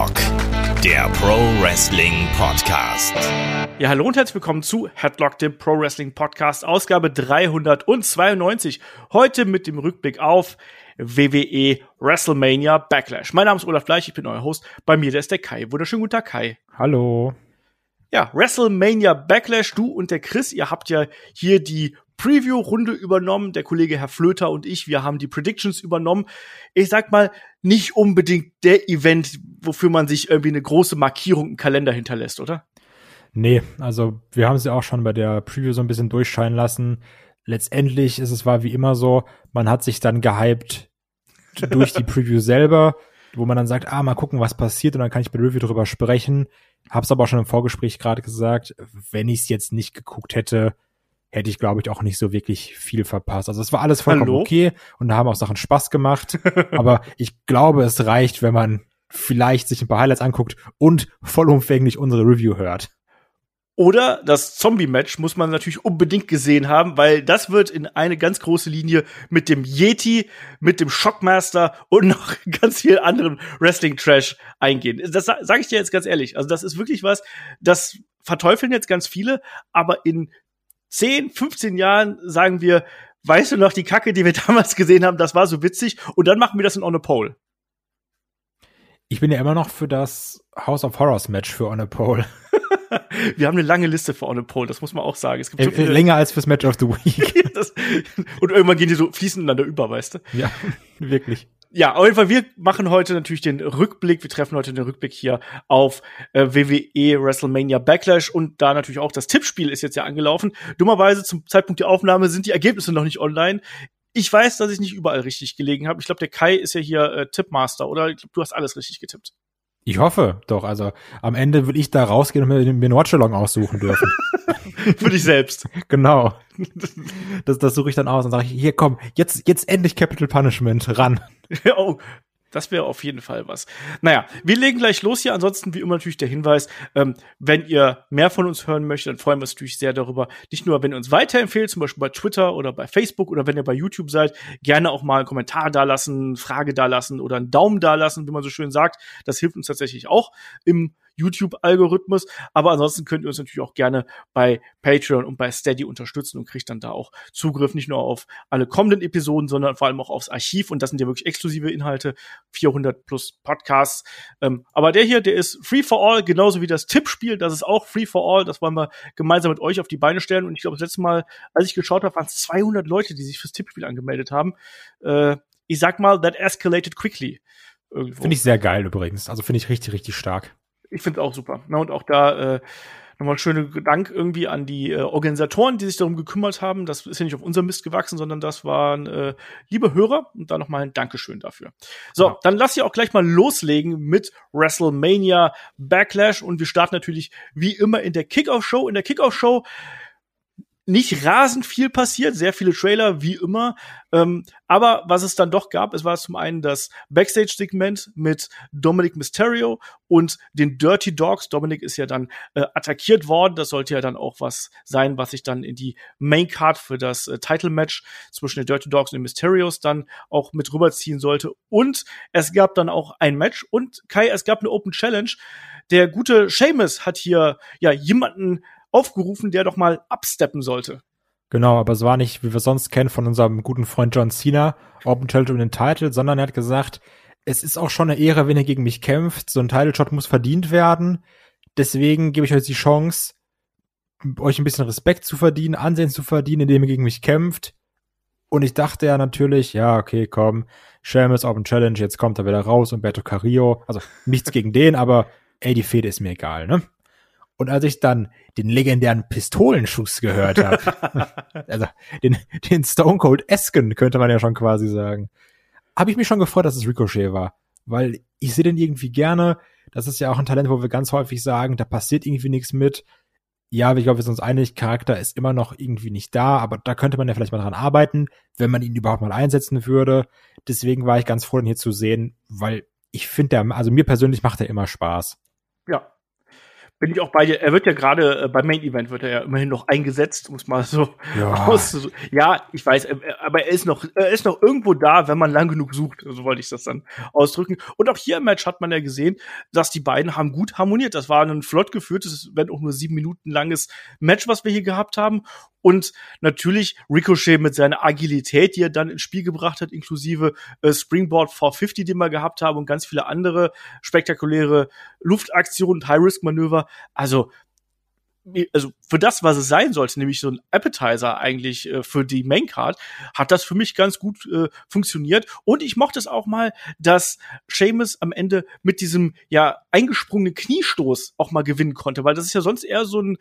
Headlock, der Pro Wrestling Podcast. Ja, hallo und herzlich willkommen zu Headlock, dem Pro Wrestling Podcast, Ausgabe 392. Heute mit dem Rückblick auf WWE WrestleMania Backlash. Mein Name ist Olaf Bleich, ich bin euer Host. Bei mir, der ist der Kai. Wunderschönen guten Tag, Kai. Hallo. Ja, WrestleMania Backlash, du und der Chris, ihr habt ja hier die Preview-Runde übernommen. Der Kollege Herr Flöter und ich, wir haben die Predictions übernommen. Ich sag mal, nicht unbedingt der Event, wofür man sich irgendwie eine große Markierung im Kalender hinterlässt, oder? Nee, also wir haben es ja auch schon bei der Preview so ein bisschen durchscheinen lassen. Letztendlich ist es war wie immer so, man hat sich dann gehypt durch die Preview selber, wo man dann sagt, ah, mal gucken, was passiert und dann kann ich bei der Review drüber sprechen. Hab's aber auch schon im Vorgespräch gerade gesagt, wenn ich es jetzt nicht geguckt hätte, hätte ich, glaube ich, auch nicht so wirklich viel verpasst. Also es war alles vollkommen Hallo? okay und da haben auch Sachen Spaß gemacht. aber ich glaube, es reicht, wenn man vielleicht sich ein paar Highlights anguckt und vollumfänglich unsere Review hört. Oder das Zombie-Match muss man natürlich unbedingt gesehen haben, weil das wird in eine ganz große Linie mit dem Yeti, mit dem Shockmaster und noch ganz viel anderen Wrestling-Trash eingehen. Das sa sage ich dir jetzt ganz ehrlich. Also das ist wirklich was, das verteufeln jetzt ganz viele, aber in 10, 15 Jahren sagen wir, weißt du noch die Kacke, die wir damals gesehen haben, das war so witzig und dann machen wir das in On a Pole. Ich bin ja immer noch für das House of Horrors Match für On a Pole. wir haben eine lange Liste für On a Pole, das muss man auch sagen. Es gibt so Äh, viele, Länger als fürs Match of the Week. das, und irgendwann gehen die so fließend ineinander über, weißt du? ja, wirklich. Ja, auf jeden Fall, wir machen heute natürlich den Rückblick, wir treffen heute den Rückblick hier auf äh, WWE WrestleMania Backlash und da natürlich auch das Tippspiel ist jetzt ja angelaufen. Dummerweise zum Zeitpunkt der Aufnahme sind die Ergebnisse noch nicht online. Ich weiß, dass ich nicht überall richtig gelegen habe. Ich glaube, der Kai ist ja hier äh, Tippmaster, oder? Ich glaub, du hast alles richtig getippt. Ich hoffe doch. Also am Ende will ich da rausgehen und mir, mir einen Watchalong aussuchen dürfen. Für dich selbst. genau. Das, das suche ich dann aus und sage ich, hier komm, jetzt, jetzt endlich Capital Punishment ran. oh, das wäre auf jeden Fall was. Naja, wir legen gleich los hier. Ansonsten, wie immer, natürlich der Hinweis, ähm, wenn ihr mehr von uns hören möchtet, dann freuen wir uns natürlich sehr darüber. Nicht nur, wenn ihr uns weiterempfehlt, zum Beispiel bei Twitter oder bei Facebook oder wenn ihr bei YouTube seid, gerne auch mal einen Kommentar dalassen, Frage dalassen oder einen Daumen dalassen, wie man so schön sagt. Das hilft uns tatsächlich auch im YouTube-Algorithmus. Aber ansonsten könnt ihr uns natürlich auch gerne bei Patreon und bei Steady unterstützen und kriegt dann da auch Zugriff nicht nur auf alle kommenden Episoden, sondern vor allem auch aufs Archiv. Und das sind ja wirklich exklusive Inhalte, 400 plus Podcasts. Ähm, aber der hier, der ist free for all, genauso wie das Tippspiel. Das ist auch free for all. Das wollen wir gemeinsam mit euch auf die Beine stellen. Und ich glaube, das letzte Mal, als ich geschaut habe, waren es 200 Leute, die sich fürs Tippspiel angemeldet haben. Äh, ich sag mal, that escalated quickly. Finde ich sehr geil übrigens. Also finde ich richtig, richtig stark. Ich finde es auch super. Na, und auch da äh, nochmal schöne Dank irgendwie an die äh, Organisatoren, die sich darum gekümmert haben. Das ist ja nicht auf unserem Mist gewachsen, sondern das waren äh, liebe Hörer. Und da nochmal ein Dankeschön dafür. So, Ja. dann lass ich auch gleich mal loslegen mit WrestleMania Backlash. Und wir starten natürlich wie immer in der Kickoff-Show. In der Kickoff-Show nicht rasend viel passiert, sehr viele Trailer, wie immer. Ähm, aber was es dann doch gab, es war zum einen das Backstage-Segment mit Dominic Mysterio und den Dirty Dogs. Dominic ist ja dann äh, attackiert worden. Das sollte ja dann auch was sein, was sich dann in die Main Card für das äh, Title-Match zwischen den Dirty Dogs und den Mysterios dann auch mit rüberziehen sollte. Und es gab dann auch ein Match und Kai, es gab eine Open Challenge. Der gute Seamus hat hier ja jemanden aufgerufen, der doch mal absteppen sollte. Genau, aber es war nicht, wie wir sonst kennen, von unserem guten Freund John Cena, Open Challenge um den Titel, sondern er hat gesagt, es ist auch schon eine Ehre, wenn er gegen mich kämpft. So ein Title Shot muss verdient werden. Deswegen gebe ich euch die Chance, euch ein bisschen Respekt zu verdienen, Ansehen zu verdienen, indem ihr gegen mich kämpft. Und ich dachte ja natürlich, ja, okay, komm, Sheamus Open Challenge, jetzt kommt er wieder raus und Beto Carrillo. Also nichts gegen den, aber ey, die Fehde ist mir egal, ne? Und als ich dann den legendären Pistolenschuss gehört habe, also den, den Stone Cold Esken könnte man ja schon quasi sagen, habe ich mich schon gefreut, dass es Ricochet war, weil ich sehe den irgendwie gerne. Das ist ja auch ein Talent, wo wir ganz häufig sagen, da passiert irgendwie nichts mit. Ja, ich glaube, wir sind uns einig, Charakter ist immer noch irgendwie nicht da, aber da könnte man ja vielleicht mal dran arbeiten, wenn man ihn überhaupt mal einsetzen würde. Deswegen war ich ganz froh, ihn hier zu sehen, weil ich finde, der, also mir persönlich macht er immer Spaß. Bin ich auch bei dir. Er wird ja gerade äh, beim Main Event wird er ja immerhin noch eingesetzt, um es mal so Ja. Ja, ich weiß, äh, aber er ist noch, er ist noch irgendwo da, wenn man lang genug sucht. So wollte ich das dann ausdrücken. Und auch hier im Match hat man ja gesehen, dass die beiden haben gut harmoniert. Das war ein flott geführtes, wenn auch nur sieben Minuten langes Match, was wir hier gehabt haben. Und natürlich Ricochet mit seiner Agilität, die er dann ins Spiel gebracht hat, inklusive äh, Springboard 450, den wir gehabt haben und ganz viele andere spektakuläre Luftaktionen und High-Risk-Manöver. Also, also für das, was es sein sollte, nämlich so ein Appetizer eigentlich äh, für die Maincard, hat das für mich ganz gut äh, funktioniert. Und ich mochte es auch mal, dass Seamus am Ende mit diesem ja eingesprungenen Kniestoß auch mal gewinnen konnte, weil das ist ja sonst eher so ein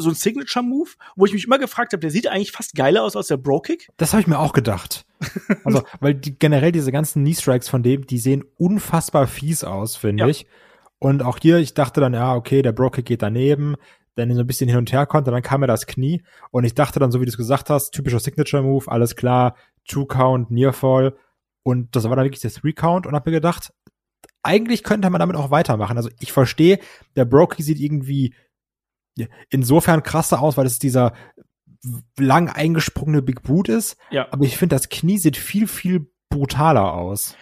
so ein Signature-Move, wo ich mich immer gefragt habe, der sieht eigentlich fast geiler aus als der Bro-Kick. Das habe ich mir auch gedacht. Also, weil die, generell diese ganzen Knee-Strikes von dem, die sehen unfassbar fies aus, finde Ja. ich. Und auch hier, ich dachte dann, ja, okay, der Brokick geht daneben, dann so ein bisschen hin und her konnte, dann kam mir das Knie und ich dachte dann, so wie du es gesagt hast, typischer Signature-Move, alles klar, Two-Count, Nearfall und das war dann wirklich der Three-Count und hab mir gedacht, eigentlich könnte man damit auch weitermachen. Also ich verstehe, der Brokey sieht irgendwie insofern krasser aus, weil es dieser lang eingesprungene Big Boot ist, Ja. aber ich finde, das Knie sieht viel, viel brutaler aus.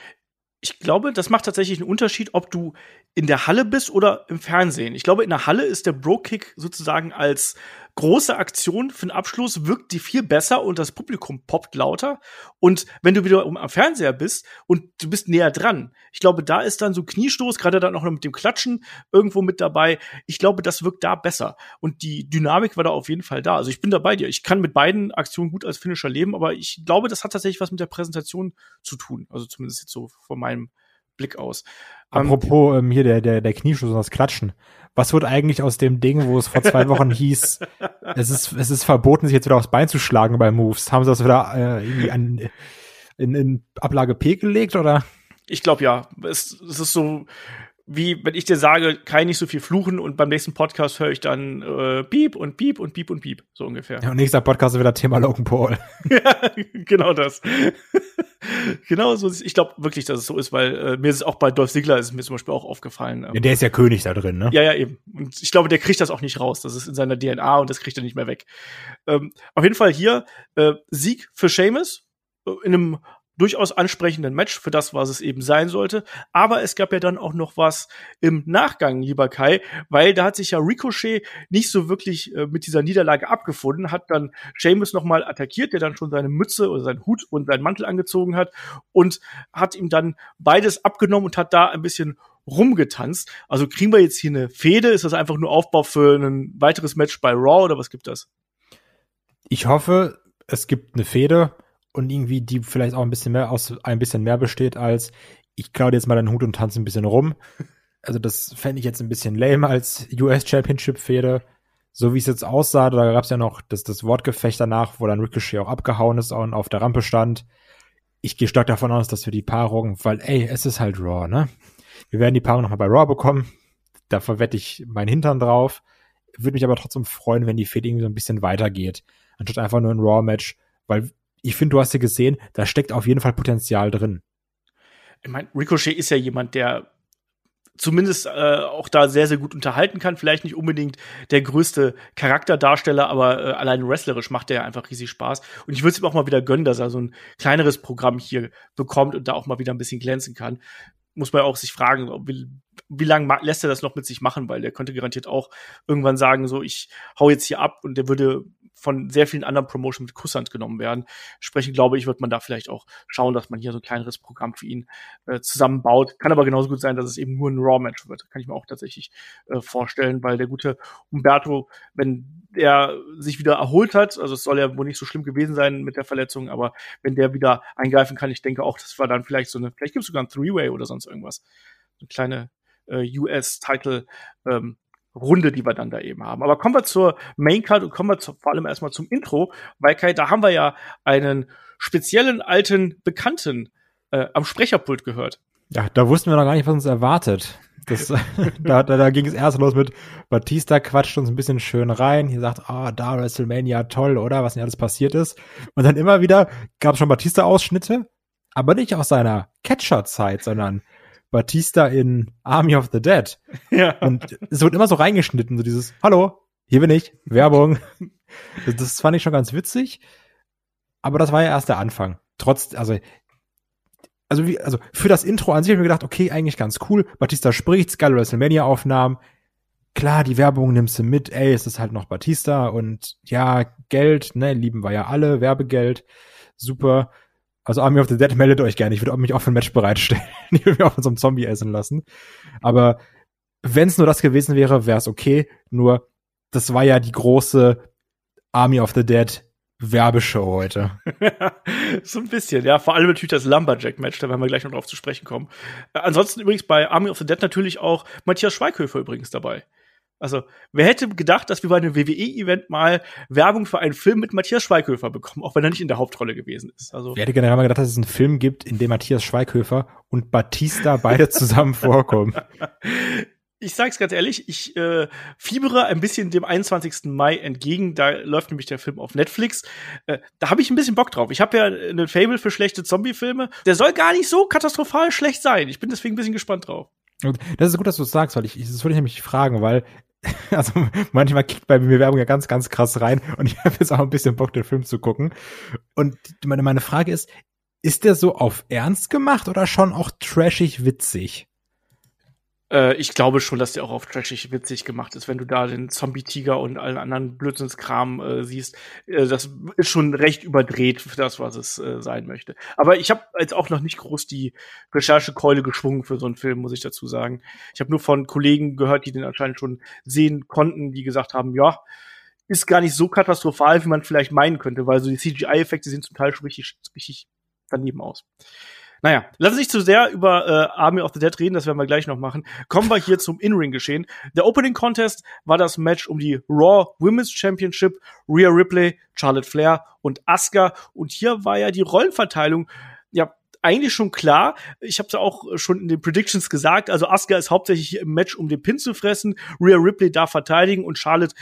Ich glaube, das macht tatsächlich einen Unterschied, ob du in der Halle bist oder im Fernsehen. Ich glaube, in der Halle ist der Bro-Kick sozusagen als große Aktion für den Abschluss wirkt die viel besser und das Publikum poppt lauter. Und wenn du wieder am Fernseher bist und du bist näher dran, ich glaube, da ist dann so Kniestoß, gerade dann auch noch mit dem Klatschen irgendwo mit dabei. Ich glaube, das wirkt da besser. Und die Dynamik war da auf jeden Fall da. Also ich bin da bei dir. Ich kann mit beiden Aktionen gut als Finisher leben, aber ich glaube, das hat tatsächlich was mit der Präsentation zu tun. Also zumindest jetzt so von meinem Blick aus. Ähm, Apropos ähm, hier der, der, der Kniestoß und das Klatschen. Was wird eigentlich aus dem Ding, wo es vor zwei Wochen hieß, es ist, es ist verboten, sich jetzt wieder aufs Bein zu schlagen bei Moves? Haben sie das wieder äh, irgendwie an, in, in Ablage P gelegt oder? Ich glaube ja. Es, es ist so, wie wenn ich dir sage, kann ich nicht so viel fluchen und beim nächsten Podcast höre ich dann äh, Piep und Piep und Piep und Piep. So ungefähr. Ja, und nächster Podcast ist wieder Thema Logan Paul. Ja, genau das. genau so. ist- Ich glaube wirklich, dass es so ist, weil äh, mir ist es auch bei Dolph Ziggler ist es mir zum Beispiel auch aufgefallen. Ähm, Ja, der ist ja König da drin, ne? Ja, ja, eben. Und ich glaube, der kriegt das auch nicht raus. Das ist in seiner DNA und das kriegt er nicht mehr weg. Ähm, auf jeden Fall hier äh, Sieg für Seamus äh, in einem durchaus ansprechenden Match für das, was es eben sein sollte. Aber es gab ja dann auch noch was im Nachgang, lieber Kai, weil da hat sich ja Ricochet nicht so wirklich äh, mit dieser Niederlage abgefunden, hat dann Seamus nochmal attackiert, der dann schon seine Mütze oder seinen Hut und seinen Mantel angezogen hat und hat ihm dann beides abgenommen und hat da ein bisschen rumgetanzt. Also kriegen wir jetzt hier eine Fehde? Ist das einfach nur Aufbau für ein weiteres Match bei Raw oder was gibt das? Ich hoffe, es gibt eine Fehde und irgendwie die vielleicht auch ein bisschen mehr aus ein bisschen mehr besteht als ich klaue dir jetzt mal deinen Hut und tanze ein bisschen rum. Also das fände ich jetzt ein bisschen lame als US Championship Fehde. So wie es jetzt aussah, da gab es ja noch das, das Wortgefecht danach, wo dann Ricochet auch abgehauen ist und auf der Rampe stand. Ich gehe stark davon aus, dass wir die Paarung, weil ey, es ist halt Raw, ne? Wir werden die Paarung nochmal bei Raw bekommen. Da verwette ich meinen Hintern drauf. Würde mich aber trotzdem freuen, wenn die Fehde irgendwie so ein bisschen weitergeht. Anstatt einfach nur ein Raw-Match. Weil ich finde, du hast ja gesehen, da steckt auf jeden Fall Potenzial drin. Ich meine, Ricochet ist ja jemand, der zumindest äh, auch da sehr, sehr gut unterhalten kann. Vielleicht nicht unbedingt der größte Charakterdarsteller, aber äh, allein wrestlerisch macht er einfach riesig Spaß. Und ich würde es ihm auch mal wieder gönnen, dass er so ein kleineres Programm hier bekommt und da auch mal wieder ein bisschen glänzen kann. Muss man auch sich fragen, ob- wie, lange lässt er das noch mit sich machen, weil der könnte garantiert auch irgendwann sagen, so ich hau jetzt hier ab und der würde von sehr vielen anderen Promotionen mit Kusshand genommen werden. Entsprechend glaube ich, wird man da vielleicht auch schauen, dass man hier so ein kleineres Programm für ihn äh, zusammenbaut. Kann aber genauso gut sein, dass es eben nur ein Raw-Match wird. Kann ich mir auch tatsächlich äh, vorstellen, weil der gute Umberto, wenn der sich wieder erholt hat, also es soll ja wohl nicht so schlimm gewesen sein mit der Verletzung, aber wenn der wieder eingreifen kann, ich denke auch, das war dann vielleicht so eine, vielleicht gibt es sogar ein Three-Way oder sonst irgendwas. Eine kleine äh, US-Title ähm, Runde, die wir dann da eben haben. Aber kommen wir zur Maincard und kommen wir zu, vor allem erstmal zum Intro, weil Kai, da haben wir ja einen speziellen alten Bekannten äh, am Sprecherpult gehört. Ja, da wussten wir noch gar nicht, was uns erwartet. Das, da da, da ging es erst los mit Batista quatscht uns ein bisschen schön rein. Hier sagt, ah, da WrestleMania, toll, oder? Was denn alles passiert ist. Und dann immer wieder gab es schon Batista-Ausschnitte, aber nicht aus seiner Catcher-Zeit, sondern Batista in Army of the Dead. Ja. Und es wird immer so reingeschnitten, so dieses, hallo, hier bin ich, Werbung. Das, das fand ich schon ganz witzig. Aber das war ja erst der Anfang. Trotz, also, also wie, also für das Intro an sich habe ich mir gedacht, okay, eigentlich ganz cool. Batista spricht, geile WrestleMania-Aufnahmen. Klar, die Werbung nimmst du mit, ey, es ist halt noch Batista und ja, Geld, ne, lieben wir ja alle, Werbegeld, super. Also Army of the Dead meldet euch gerne, ich würde mich auch für ein Match bereitstellen. ich würde mich auch von so einem Zombie essen lassen. Aber wenn es nur das gewesen wäre, wäre es okay. Nur, das war ja die große Army of the Dead Werbeshow heute. so ein bisschen, ja. Vor allem natürlich das Lumberjack-Match, da werden wir gleich noch drauf zu sprechen kommen. Äh, ansonsten übrigens bei Army of the Dead natürlich auch Matthias Schweighöfer übrigens dabei. Also, wer hätte gedacht, dass wir bei einem WWE-Event mal Werbung für einen Film mit Matthias Schweighöfer bekommen, auch wenn er nicht in der Hauptrolle gewesen ist. Also, wer hätte generell mal gedacht, dass es einen Film gibt, in dem Matthias Schweighöfer und Batista beide zusammen vorkommen? ich sag's ganz ehrlich, ich äh, fiebere ein bisschen dem 21. Mai entgegen. Da läuft nämlich der Film auf Netflix. Äh, da habe ich ein bisschen Bock drauf. Ich habe ja eine Fable für schlechte Zombie-Filme. Der soll gar nicht so katastrophal schlecht sein. Ich bin deswegen ein bisschen gespannt drauf. Das ist gut, dass du es sagst, weil ich, das würde ich nämlich fragen, weil also manchmal kickt bei mir Werbung ja ganz, ganz krass rein und ich habe jetzt auch ein bisschen Bock, den Film zu gucken. Und meine, meine Frage ist, ist der so auf Ernst gemacht oder schon auch trashig witzig? Äh, ich glaube schon, dass der auch auf trashig witzig gemacht ist, wenn du da den Zombie-Tiger und allen anderen Blödsinnskram äh, siehst. Äh, das ist schon recht überdreht für das, was es äh, sein möchte. Aber ich habe jetzt auch noch nicht groß die Recherchekeule geschwungen für so einen Film, muss ich dazu sagen. Ich habe nur von Kollegen gehört, die den anscheinend schon sehen konnten, die gesagt haben, ja, ist gar nicht so katastrophal, wie man vielleicht meinen könnte, weil so die CGI-Effekte sehen zum Teil schon richtig, richtig daneben aus. Naja, lass uns nicht zu sehr über äh, Army of the Dead reden, das werden wir gleich noch machen. Kommen wir hier zum In-Ring-Geschehen. Der Opening Contest war das Match um die Raw Women's Championship. Rhea Ripley, Charlotte Flair und Asuka. Und hier war ja die Rollenverteilung ja eigentlich schon klar. Ich habe es ja auch schon in den Predictions gesagt. Also Asuka ist hauptsächlich hier im Match, um den Pin zu fressen. Rhea Ripley darf verteidigen und Charlotte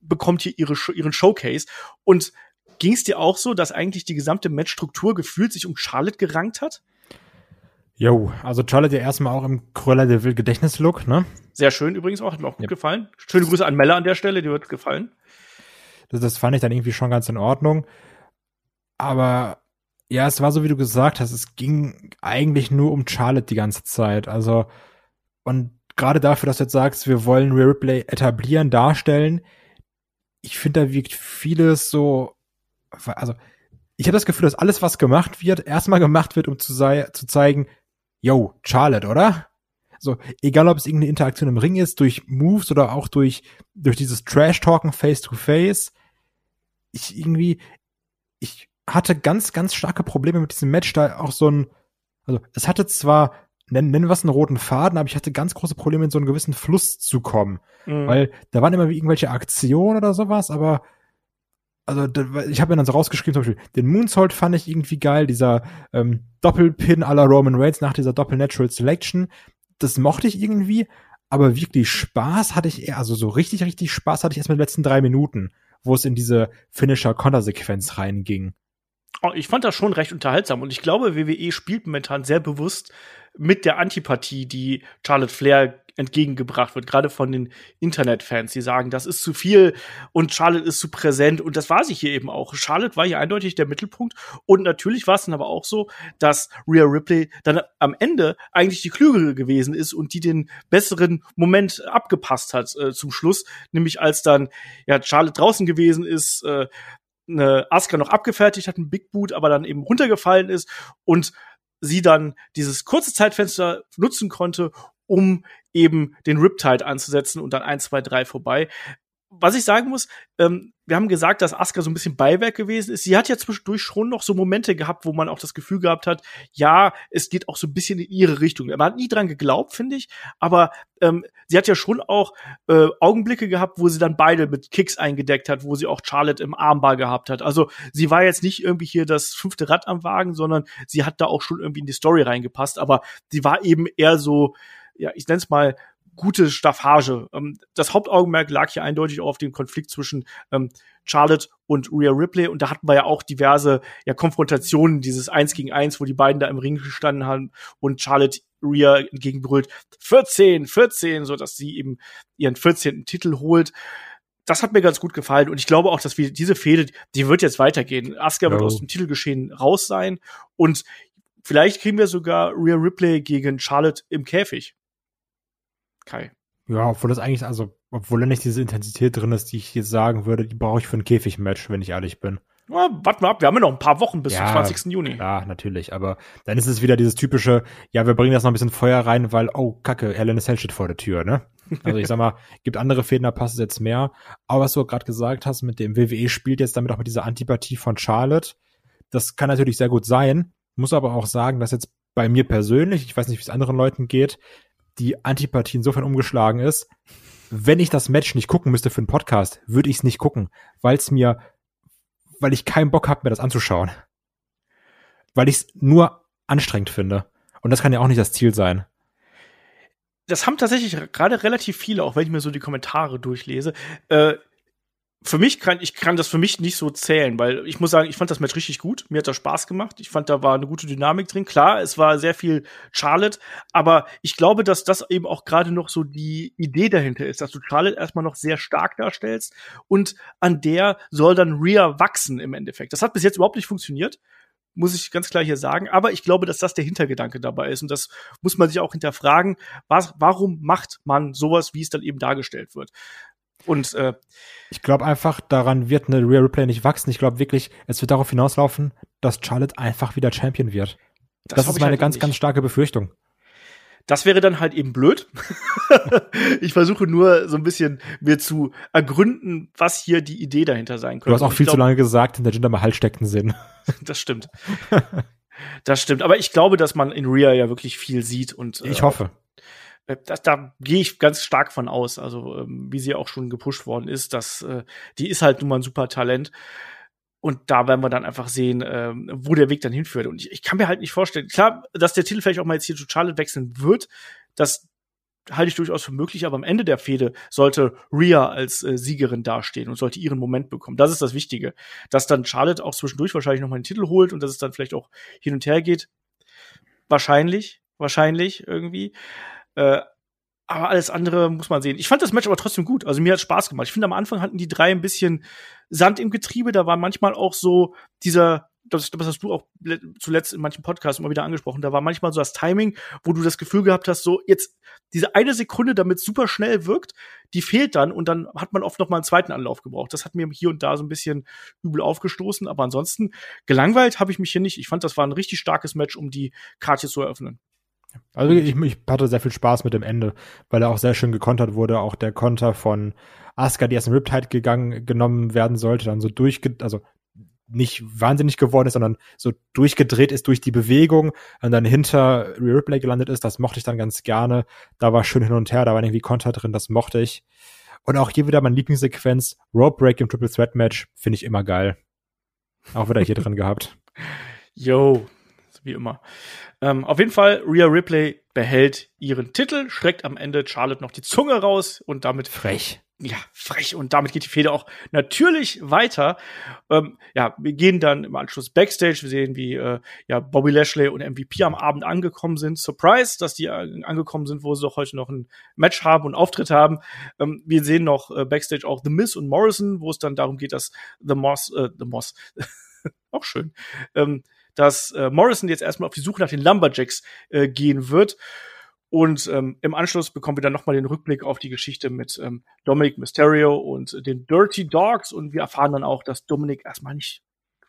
bekommt hier ihre, ihren Showcase. Und ging es dir auch so, dass eigentlich die gesamte Matchstruktur gefühlt sich um Charlotte gerankt hat? Jo, also Charlotte ja erstmal auch im Cruella de Vil Gedächtnislook, ne? Sehr schön übrigens auch, hat mir auch gut ja. gefallen. Schöne Grüße an Mella an der Stelle, die wird gefallen. Das, das fand ich dann irgendwie schon ganz in Ordnung. Aber ja, es war so, wie du gesagt hast, es ging eigentlich nur um Charlotte die ganze Zeit. Also, und gerade dafür, dass du jetzt sagst, wir wollen Rhea Ripley etablieren, darstellen, ich finde, da wirkt vieles so, also, ich habe das Gefühl, dass alles, was gemacht wird, erstmal gemacht wird, um zu, sei, zu zeigen, yo, Charlotte, oder? So, egal ob es irgendeine Interaktion im Ring ist, durch Moves oder auch durch, durch dieses Trash-Talken face-to-face. Ich irgendwie, ich hatte ganz, ganz starke Probleme mit diesem Match, da auch so ein, also es hatte zwar, nennen, nennen wir es einen roten Faden, aber ich hatte ganz große Probleme, in so einen gewissen Fluss zu kommen. Mhm. Weil da waren immer wie irgendwelche Aktionen oder sowas, aber also ich habe mir dann so rausgeschrieben, zum Beispiel, den Moonsault fand ich irgendwie geil, dieser ähm, Doppelpin la Roman Reigns nach dieser Doppel-Natural Selection, das mochte ich irgendwie, aber wirklich Spaß hatte ich eher, also so richtig, richtig Spaß hatte ich erst mit den letzten drei Minuten, wo es in diese Finisher-Kontersequenz reinging. Oh, ich fand das schon recht unterhaltsam und ich glaube, WWE spielt momentan sehr bewusst mit der Antipathie, die Charlotte Flair entgegengebracht wird, gerade von den Internetfans, die sagen, das ist zu viel und Charlotte ist zu präsent. Und das war sie hier eben auch. Charlotte war hier eindeutig der Mittelpunkt. Und natürlich war es dann aber auch so, dass Rhea Ripley dann am Ende eigentlich die klügere gewesen ist und die den besseren Moment abgepasst hat äh, zum Schluss, nämlich als dann ja Charlotte draußen gewesen ist, äh, eine Asuka noch abgefertigt hat, ein Big Boot, aber dann eben runtergefallen ist und sie dann dieses kurze Zeitfenster nutzen konnte, um eben den Riptide anzusetzen und dann eins, zwei, drei vorbei. Was ich sagen muss, ähm, wir haben gesagt, dass Asuka so ein bisschen Beiwerk gewesen ist. Sie hat ja zwischendurch schon noch so Momente gehabt, wo man auch das Gefühl gehabt hat, ja, es geht auch so ein bisschen in ihre Richtung. Man hat nie dran geglaubt, finde ich, aber ähm, sie hat ja schon auch äh, Augenblicke gehabt, wo sie dann beide mit Kicks eingedeckt hat, wo sie auch Charlotte im Armbar gehabt hat. Also sie war jetzt nicht irgendwie hier das fünfte Rad am Wagen, sondern sie hat da auch schon irgendwie in die Story reingepasst, aber sie war eben eher so, ja, ich nenne es mal gute Staffage. Ähm, das Hauptaugenmerk lag hier eindeutig auf dem Konflikt zwischen ähm, Charlotte und Rhea Ripley und da hatten wir ja auch diverse ja, Konfrontationen, dieses Eins gegen Eins, wo die beiden da im Ring gestanden haben und Charlotte Rhea entgegenbrüllt 14, 14, so dass sie eben ihren 14. Titel holt. Das hat mir ganz gut gefallen und ich glaube auch, dass wir diese Fehde, die wird jetzt weitergehen. Asuka no. wird aus dem Titelgeschehen raus sein und vielleicht kriegen wir sogar Rhea Ripley gegen Charlotte im Käfig. Kai. Ja, obwohl das eigentlich, also, obwohl da nicht diese Intensität drin ist, die ich jetzt sagen würde, die brauche ich für ein Käfigmatch, wenn ich ehrlich bin. Ja, warten wir ab, wir haben ja noch ein paar Wochen bis ja, zum 20. Juni. Ja, natürlich, aber dann ist es wieder dieses typische, ja, wir bringen das noch ein bisschen Feuer rein, weil, oh, kacke, Helen Cell steht vor der Tür, ne? Also ich sag mal, gibt andere Fäden, da passt es jetzt mehr. Aber was du gerade gesagt hast, mit dem WWE spielt jetzt damit auch mit dieser Antipathie von Charlotte. Das kann natürlich sehr gut sein, muss aber auch sagen, dass jetzt bei mir persönlich, ich weiß nicht, wie es anderen Leuten geht, die Antipathie insofern umgeschlagen ist, wenn ich das Match nicht gucken müsste für einen Podcast, würde ich es nicht gucken, weil es mir, weil ich keinen Bock habe, mir das anzuschauen. Weil ich es nur anstrengend finde. Und das kann ja auch nicht das Ziel sein. Das haben tatsächlich gerade relativ viele, auch wenn ich mir so die Kommentare durchlese. Äh, für mich kann ich kann das für mich nicht so zählen, weil ich muss sagen, ich fand das Match richtig gut. Mir hat das Spaß gemacht. Ich fand, da war eine gute Dynamik drin. Klar, es war sehr viel Charlotte, aber ich glaube, dass das eben auch gerade noch so die Idee dahinter ist, dass du Charlotte erstmal noch sehr stark darstellst und an der soll dann Rhea wachsen im Endeffekt. Das hat bis jetzt überhaupt nicht funktioniert muss ich ganz klar hier sagen. Aber ich glaube, dass das der Hintergedanke dabei ist. Und das muss man sich auch hinterfragen. Was, warum macht man sowas, wie es dann eben dargestellt wird? Und äh, ich glaube einfach, daran wird eine Real Replay nicht wachsen. Ich glaube wirklich, es wird darauf hinauslaufen, dass Charlotte einfach wieder Champion wird. Das, das ist meine halt ganz, ganz starke Befürchtung. Das wäre dann halt eben blöd. ich versuche nur so ein bisschen mir zu ergründen, was hier die Idee dahinter sein könnte. Du hast auch viel glaub, zu lange gesagt, in der Jinder Mahal steckt ein Sinn. das stimmt. Das stimmt. Aber ich glaube, dass man in Rhea ja wirklich viel sieht und. Ich äh, hoffe. Äh, das, da gehe ich ganz stark von aus. Also, ähm, wie sie auch schon gepusht worden ist, dass äh, die ist halt nun mal ein super Talent. Und da werden wir dann einfach sehen, ähm, wo der Weg dann hinführt. Und ich, ich kann mir halt nicht vorstellen, klar, dass der Titel vielleicht auch mal jetzt hier zu Charlotte wechseln wird, das halte ich durchaus für möglich, aber am Ende der Fehde sollte Rhea als äh, Siegerin dastehen und sollte ihren Moment bekommen. Das ist das Wichtige. Dass dann Charlotte auch zwischendurch wahrscheinlich noch mal den Titel holt und dass es dann vielleicht auch hin und her geht. Wahrscheinlich, wahrscheinlich irgendwie. Äh, aber alles andere muss man sehen. Ich fand das Match aber trotzdem gut. Also mir hat Spaß gemacht. Ich finde, am Anfang hatten die drei ein bisschen Sand im Getriebe. Da war manchmal auch so dieser, das, das hast du auch zuletzt in manchen Podcasts immer wieder angesprochen, da war manchmal so das Timing, wo du das Gefühl gehabt hast, so jetzt diese eine Sekunde, damit super schnell wirkt, die fehlt dann und dann hat man oft noch mal einen zweiten Anlauf gebraucht. Das hat mir hier und da so ein bisschen übel aufgestoßen, aber ansonsten gelangweilt habe ich mich hier nicht. Ich fand, das war ein richtig starkes Match, um die Karte zu eröffnen. Also ich, ich hatte sehr viel Spaß mit dem Ende, weil er auch sehr schön gekontert wurde. Auch der Konter von Asuka, die erst in Riptide gegangen, genommen werden sollte, dann so durchge, also nicht wahnsinnig geworden ist, sondern so durchgedreht ist durch die Bewegung und dann hinter Ripley gelandet ist. Das mochte ich dann ganz gerne. Da war schön hin und her, da war irgendwie Konter drin, das mochte ich. Und auch hier wieder meine Lieblingssequenz, Rope Break im Triple Threat Match, finde ich immer geil. Auch wieder hier drin gehabt. Yo, wie immer. Ähm, auf jeden Fall, Rhea Ripley behält ihren Titel, schreckt am Ende Charlotte noch die Zunge raus und damit frech. Ja, frech. Und damit geht die Fehde auch natürlich weiter. Ähm, ja, wir gehen dann im Anschluss Backstage. Wir sehen, wie äh, ja, Bobby Lashley und MVP am Abend angekommen sind. Surprise, dass die äh, angekommen sind, wo sie doch heute noch ein Match haben und Auftritt haben. Ähm, wir sehen noch äh, Backstage auch The Miz und Morrison, wo es dann darum geht, dass The Moss, äh, The Moss, auch schön, ähm, dass äh, Morrison jetzt erstmal auf die Suche nach den Lumberjacks äh, gehen wird. Und ähm, im Anschluss bekommen wir dann nochmal den Rückblick auf die Geschichte mit ähm, Dominic Mysterio und den Dirty Dogs. Und wir erfahren dann auch, dass Dominic erstmal nicht,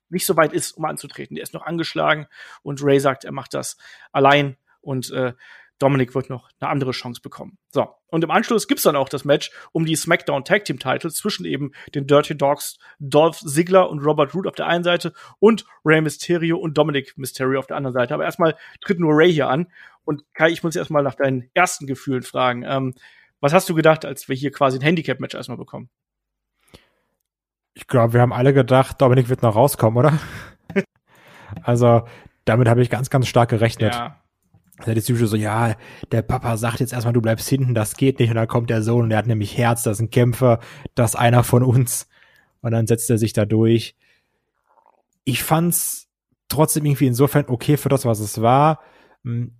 nicht so weit ist, um anzutreten. Der ist noch angeschlagen und Ray sagt, er macht das allein. Und äh, Dominik wird noch eine andere Chance bekommen. So, und im Anschluss gibt's dann auch das Match um die SmackDown Tag Team Titles zwischen eben den Dirty Dogs, Dolph Ziggler und Robert Root auf der einen Seite und Rey Mysterio und Dominic Mysterio auf der anderen Seite. Aber erstmal tritt nur Ray hier an. Und Kai, ich muss erstmal nach deinen ersten Gefühlen fragen. Ähm, was hast du gedacht, als wir hier quasi ein Handicap-Match erstmal bekommen? Ich glaube, wir haben alle gedacht, Dominik wird noch rauskommen, oder? also, damit habe ich ganz, ganz stark gerechnet. Ja Der ist typische so, ja, der Papa sagt jetzt erstmal, du bleibst hinten, das geht nicht. Und dann kommt der Sohn und der hat nämlich Herz, das ist ein Kämpfer, das ist einer von uns. Und dann setzt er sich da durch. Ich fand's trotzdem irgendwie insofern okay für das, was es war. Hm,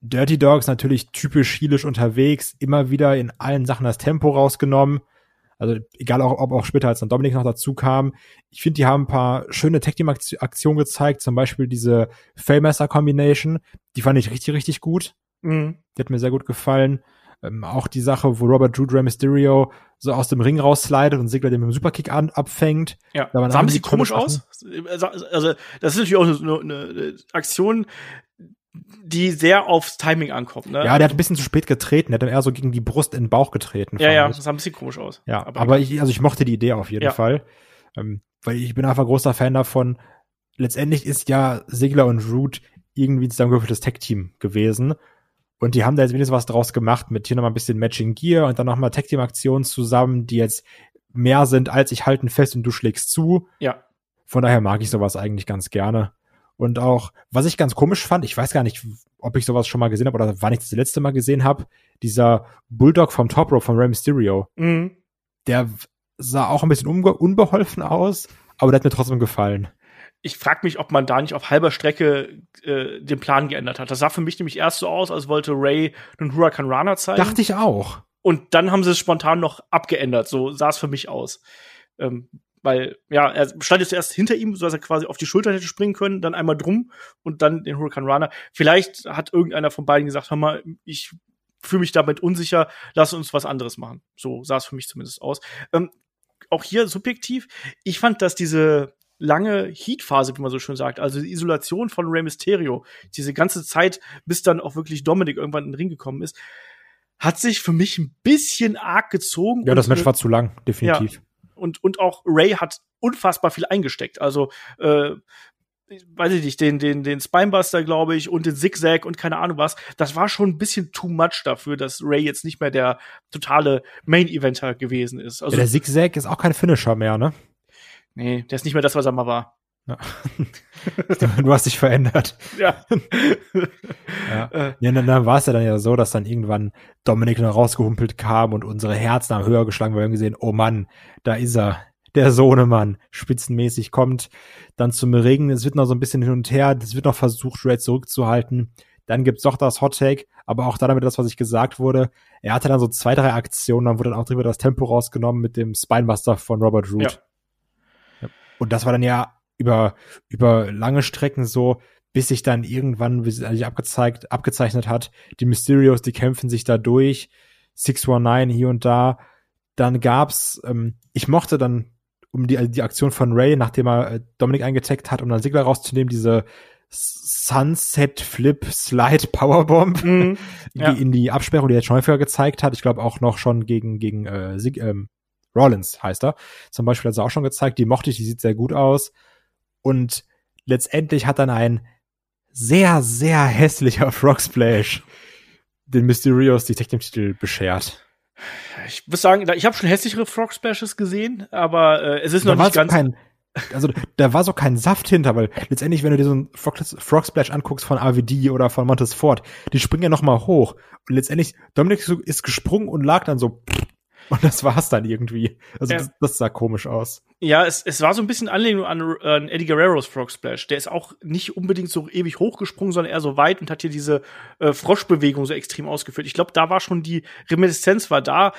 Dirty Dogs natürlich typisch heelisch unterwegs, immer wieder in allen Sachen das Tempo rausgenommen. Also egal auch, ob auch später als dann Dominik noch dazu kam. Ich finde, die haben ein paar schöne Tag Team Aktionen gezeigt, zum Beispiel diese Fellmesser Combination. Die fand ich richtig, richtig gut. Mhm. Die hat mir sehr gut gefallen. Ähm, auch die Sache, wo Robert Drew Rey Mysterio so aus dem Ring rausslidet und Sigler den mit dem Superkick an, abfängt. Ja, sah ein bisschen komisch aus. Also, das ist natürlich auch eine, eine Aktion, die sehr aufs Timing ankommt. Ne? Ja, der hat ein bisschen zu spät getreten, der hat dann eher so gegen die Brust in den Bauch getreten. Ja, ja, das sah ein bisschen komisch aus. Ja, aber, aber ich, also ich mochte die Idee auf jeden ja. Fall, ähm, weil ich bin einfach großer Fan davon. Letztendlich ist ja Sigler und Root irgendwie zusammengewürfeltes Tech-Team gewesen. Und die haben da jetzt wenigstens was draus gemacht mit hier nochmal ein bisschen Matching Gear und dann nochmal Tag-Team-Aktionen zusammen, die jetzt mehr sind als ich halten fest und du schlägst zu. Ja. Von daher mag ich sowas eigentlich ganz gerne. Und auch, was ich ganz komisch fand, ich weiß gar nicht, ob ich sowas schon mal gesehen habe oder wann ich das letzte Mal gesehen habe, dieser Bulldog vom Top Rope von Rey Mysterio. Mhm. Der sah auch ein bisschen unbeholfen aus, aber der hat mir trotzdem gefallen. Ich frage mich, ob man da nicht auf halber Strecke äh, den Plan geändert hat. Das sah für mich nämlich erst so aus, als wollte Ray einen Huracan Rana zeigen. Dachte ich auch. Und dann haben sie es spontan noch abgeändert. So sah es für mich aus. Ähm, weil, ja, er stand jetzt erst hinter ihm, so dass er quasi auf die Schulter hätte springen können, dann einmal drum und dann den Hurricane Runner. Vielleicht hat irgendeiner von beiden gesagt, hör mal, ich fühle mich damit unsicher, lass uns was anderes machen. So sah es für mich zumindest aus. Ähm, auch hier subjektiv, ich fand, dass diese lange Heat-Phase, wie man so schön sagt, also die Isolation von Rey Mysterio, diese ganze Zeit, bis dann auch wirklich Dominik irgendwann in den Ring gekommen ist, hat sich für mich ein bisschen arg gezogen. Ja, das Match war zu lang, definitiv. Ja, und, und auch Ray hat unfassbar viel eingesteckt. Also, äh, weiß ich nicht, den, den, den Spinebuster, glaube ich, und den Zigzag und keine Ahnung was. Das war schon ein bisschen too much dafür, dass Ray jetzt nicht mehr der totale Main-Eventer gewesen ist. Also, ja, der Zigzag ist auch kein Finisher mehr, ne? Nee, der ist nicht mehr das, was er mal war. Ja. du hast dich verändert. Ja. ja. Äh. ja dann, dann war es ja dann ja so, dass dann irgendwann Dominik noch rausgehumpelt kam und unsere Herzen haben höher geschlagen, weil wir haben gesehen, oh Mann, da ist er. Der Sohnemann, spitzenmäßig kommt dann zum Regen. Es wird noch so ein bisschen hin und her. Es wird noch versucht, Red zurückzuhalten. Dann gibt's doch das Hot Take, aber auch dann wieder das, was ich gesagt wurde. Er hatte dann so zwei, drei Aktionen, dann wurde dann auch drüber das Tempo rausgenommen mit dem Spinebuster von Robert Root. Ja. Und das war dann ja über, über lange Strecken so, bis sich dann irgendwann, wie sich abgezeigt, abgezeichnet hat, die Mysterios, die kämpfen sich da durch, 619 hier und da. Dann gab's, ähm, ich mochte dann um die, die Aktion von Ray, nachdem er äh, Dominik eingetaggt hat, um dann Sigler rauszunehmen, diese Sunset Flip Slide Powerbomb mhm, ja. in die Absperrung, die er schon häufiger gezeigt hat. Ich glaube auch noch schon gegen, gegen äh, Sig, ähm, Rollins heißt er. Zum Beispiel hat er auch schon gezeigt, die mochte ich, die sieht sehr gut aus. Und letztendlich hat dann ein sehr, sehr hässlicher Frog Splash den Mysterios die Tech-Titel beschert. Ich muss sagen, ich habe schon hässlichere Frog Splashes gesehen, aber äh, es ist da noch nicht ganz. Kein, also da war so kein Saft hinter, weil letztendlich, wenn du dir so einen Frog, Frog Splash anguckst von AVD oder von Montes Ford, die springen ja noch mal hoch. Und letztendlich, Dominik ist gesprungen und lag dann so und das war's dann irgendwie. Also ja. das, das, sah komisch aus. Ja, es, es war so ein bisschen Anlehnung an, an Eddie Guerreros Frog Splash. Der ist auch nicht unbedingt so ewig hochgesprungen, sondern eher so weit und hat hier diese äh, Froschbewegung so extrem ausgeführt. Ich glaube, da war schon die Reminiszenz war da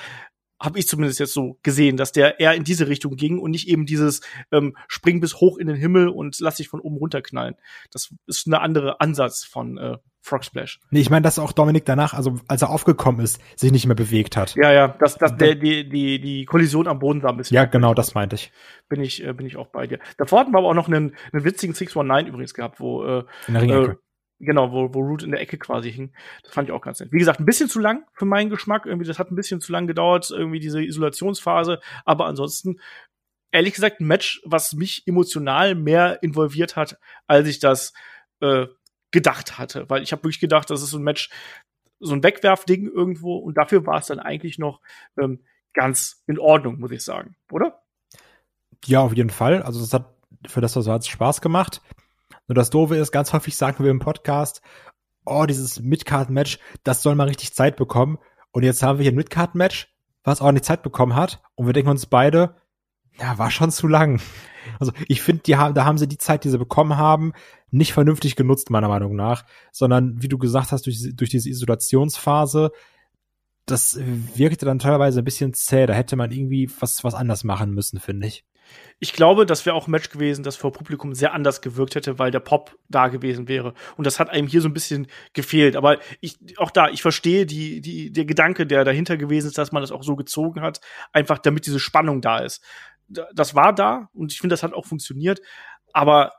habe ich zumindest jetzt so gesehen, dass der eher in diese Richtung ging und nicht eben dieses ähm, Spring bis hoch in den Himmel und lass dich von oben runterknallen. Das ist eine andere Ansatz von äh, Frog Splash. Nee, ich meine, dass auch Dominik danach, also als er aufgekommen ist, sich nicht mehr bewegt hat. Ja, ja, dass, dass der, die, die, die Kollision am Boden war ein bisschen. Ja, genau, das meinte ich. Bin ich, äh, bin ich auch bei dir. Davor hatten wir aber auch noch einen, einen witzigen 619 übrigens gehabt, wo äh, in der Ringecke. Äh, Genau, wo, wo Root in der Ecke quasi hing. Das fand ich auch ganz nett. Wie gesagt, ein bisschen zu lang für meinen Geschmack. Irgendwie, das hat ein bisschen zu lang gedauert, irgendwie diese Isolationsphase. Aber ansonsten, ehrlich gesagt, ein Match, was mich emotional mehr involviert hat, als ich das äh, gedacht hatte. Weil ich habe wirklich gedacht, das ist so ein Match, so ein Wegwerfding irgendwo. Und dafür war es dann eigentlich noch ähm, ganz in Ordnung, muss ich sagen. Oder? Ja, auf jeden Fall. Also das hat für das, was hat Spaß gemacht. Nur das Doofe ist, ganz häufig sagen wir im Podcast, oh, dieses Midcard-Match, das soll mal richtig Zeit bekommen. Und jetzt haben wir hier ein Midcard-Match, was auch nicht Zeit bekommen hat. Und wir denken uns beide, ja, war schon zu lang. Also ich finde, die haben, da haben sie die Zeit, die sie bekommen haben, nicht vernünftig genutzt, meiner Meinung nach, sondern wie du gesagt hast, durch, durch diese Isolationsphase, das wirkte dann teilweise ein bisschen zäh. Da hätte man irgendwie was, was anders machen müssen, finde ich. Ich glaube, das wäre auch ein Match gewesen, das vor Publikum sehr anders gewirkt hätte, weil der Pop da gewesen wäre. Und das hat einem hier so ein bisschen gefehlt. Aber ich, auch da, ich verstehe die, die, der Gedanke, der dahinter gewesen ist, dass man das auch so gezogen hat, einfach damit diese Spannung da ist. Das war da und ich finde, das hat auch funktioniert. Aber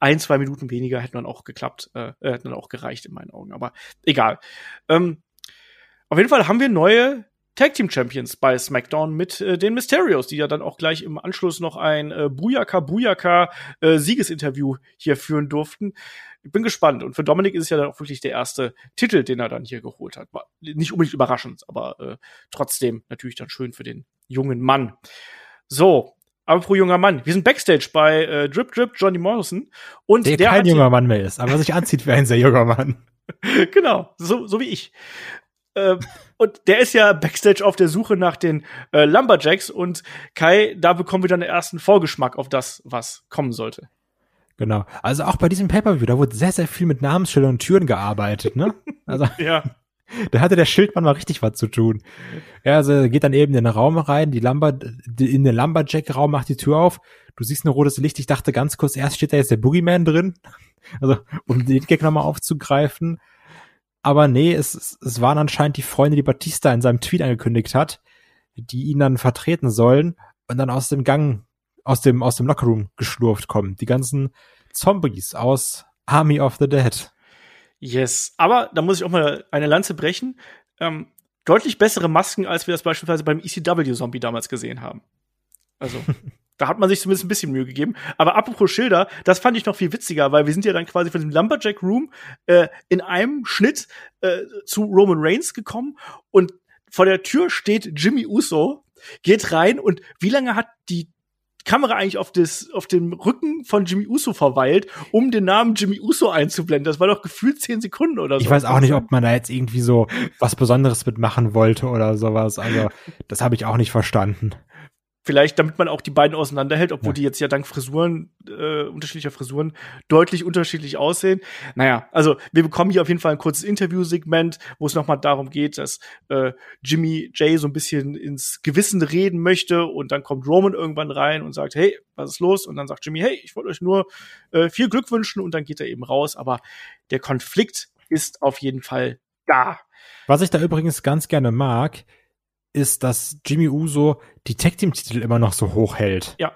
ein, zwei Minuten weniger hätten dann auch geklappt, äh, hätten dann auch gereicht in meinen Augen. Aber egal. Ähm, auf jeden Fall haben wir neue Tag Team Champions bei SmackDown mit äh, den Mysterios, die ja dann auch gleich im Anschluss noch ein äh, Buyaka Buyaka äh, Siegesinterview hier führen durften. Ich bin gespannt. Und für Dominik ist es ja dann auch wirklich der erste Titel, den er dann hier geholt hat. War nicht unbedingt überraschend, aber äh, trotzdem natürlich dann schön für den jungen Mann. So, aber pro junger Mann. Wir sind Backstage bei äh, Drip Drip Johnny Morrison und der, der kein junger Mann mehr ist, aber sich anzieht wie ein sehr junger Mann. genau, so, so wie ich. Äh, und der ist ja Backstage auf der Suche nach den äh, Lumberjacks und Kai, da bekommen wir dann den ersten Vorgeschmack auf das, was kommen sollte. Genau. Also auch bei diesem Pay-Per-View, da wurde sehr, sehr viel mit Namensschildern und Türen gearbeitet, ne? Also. ja. Da hatte der Schildmann mal richtig was zu tun. Ja, also geht dann eben in den Raum rein, die Lumber, in den Lumberjack-Raum macht die Tür auf. Du siehst ein rotes Licht. Ich dachte ganz kurz, erst steht da jetzt der Boogeyman drin. Also, um den Gag nochmal aufzugreifen. Aber nee, es, es waren anscheinend die Freunde, die Batista in seinem Tweet angekündigt hat, die ihn dann vertreten sollen und dann aus dem Gang, aus dem, aus dem Lockerroom geschlurft kommen. Die ganzen Zombies aus Army of the Dead. Yes, aber da muss ich auch mal eine Lanze brechen. Ähm, deutlich bessere Masken, als wir das beispielsweise beim ECW-Zombie damals gesehen haben. Also, da hat man sich zumindest ein bisschen Mühe gegeben. Aber apropos Schilder, das fand ich noch viel witziger, weil wir sind ja dann quasi von dem Lumberjack Room äh, in einem Schnitt äh, zu Roman Reigns gekommen und vor der Tür steht Jimmy Uso, geht rein und wie lange hat die Kamera eigentlich auf, das, auf dem Rücken von Jimmy Uso verweilt, um den Namen Jimmy Uso einzublenden. Das war doch gefühlt zehn Sekunden oder so. Ich weiß auch nicht, ob man da jetzt irgendwie so was Besonderes mitmachen wollte oder sowas. Also, das habe ich auch nicht verstanden. Vielleicht, damit man auch die beiden auseinanderhält, obwohl ja. die jetzt ja dank Frisuren, äh, unterschiedlicher Frisuren, deutlich unterschiedlich aussehen. Naja, also wir bekommen hier auf jeden Fall ein kurzes Interviewsegment, wo es nochmal darum geht, dass äh, Jimmy Jay so ein bisschen ins Gewissen reden möchte und dann kommt Roman irgendwann rein und sagt, hey, was ist los? Und dann sagt Jimmy, hey, ich wollte euch nur äh, viel Glück wünschen und dann geht er eben raus. Aber der Konflikt ist auf jeden Fall da. Was ich da übrigens ganz gerne mag, ist, dass Jimmy Uso die Tag Team Titel immer noch so hoch hält. Ja.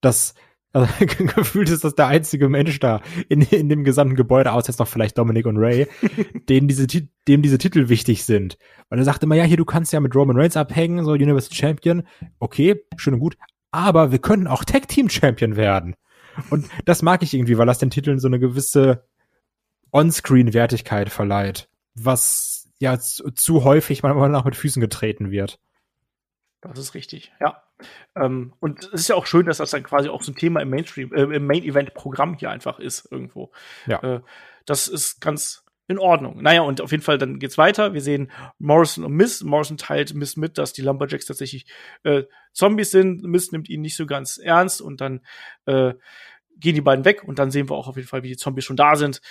Das also, gefühlt ist das der einzige Mensch da in, in dem gesamten Gebäude, außer jetzt noch vielleicht Dominic und Ray, denen diese, dem diese Titel wichtig sind. Weil er sagt immer, ja, hier, du kannst ja mit Roman Reigns abhängen, so Universal Champion. Okay, schön und gut. Aber wir können auch Tag Team Champion werden. Und das mag ich irgendwie, weil das den Titeln so eine gewisse On-Screen-Wertigkeit verleiht. Was ja zu, zu häufig manchmal nach mit Füßen getreten wird. Das ist richtig, ja. Ähm, und es ist ja auch schön, dass das dann quasi auch so ein Thema im Mainstream, äh, im Main-Event-Programm hier einfach ist irgendwo. Ja. Äh, das ist ganz in Ordnung. Naja, und auf jeden Fall, dann geht's weiter. Wir sehen Morrison und Miss. Morrison teilt Miss mit, dass die Lumberjacks tatsächlich äh, Zombies sind. Miss nimmt ihn nicht so ganz ernst und dann äh, gehen die beiden weg und dann sehen wir auch auf jeden Fall, wie die Zombies schon da sind.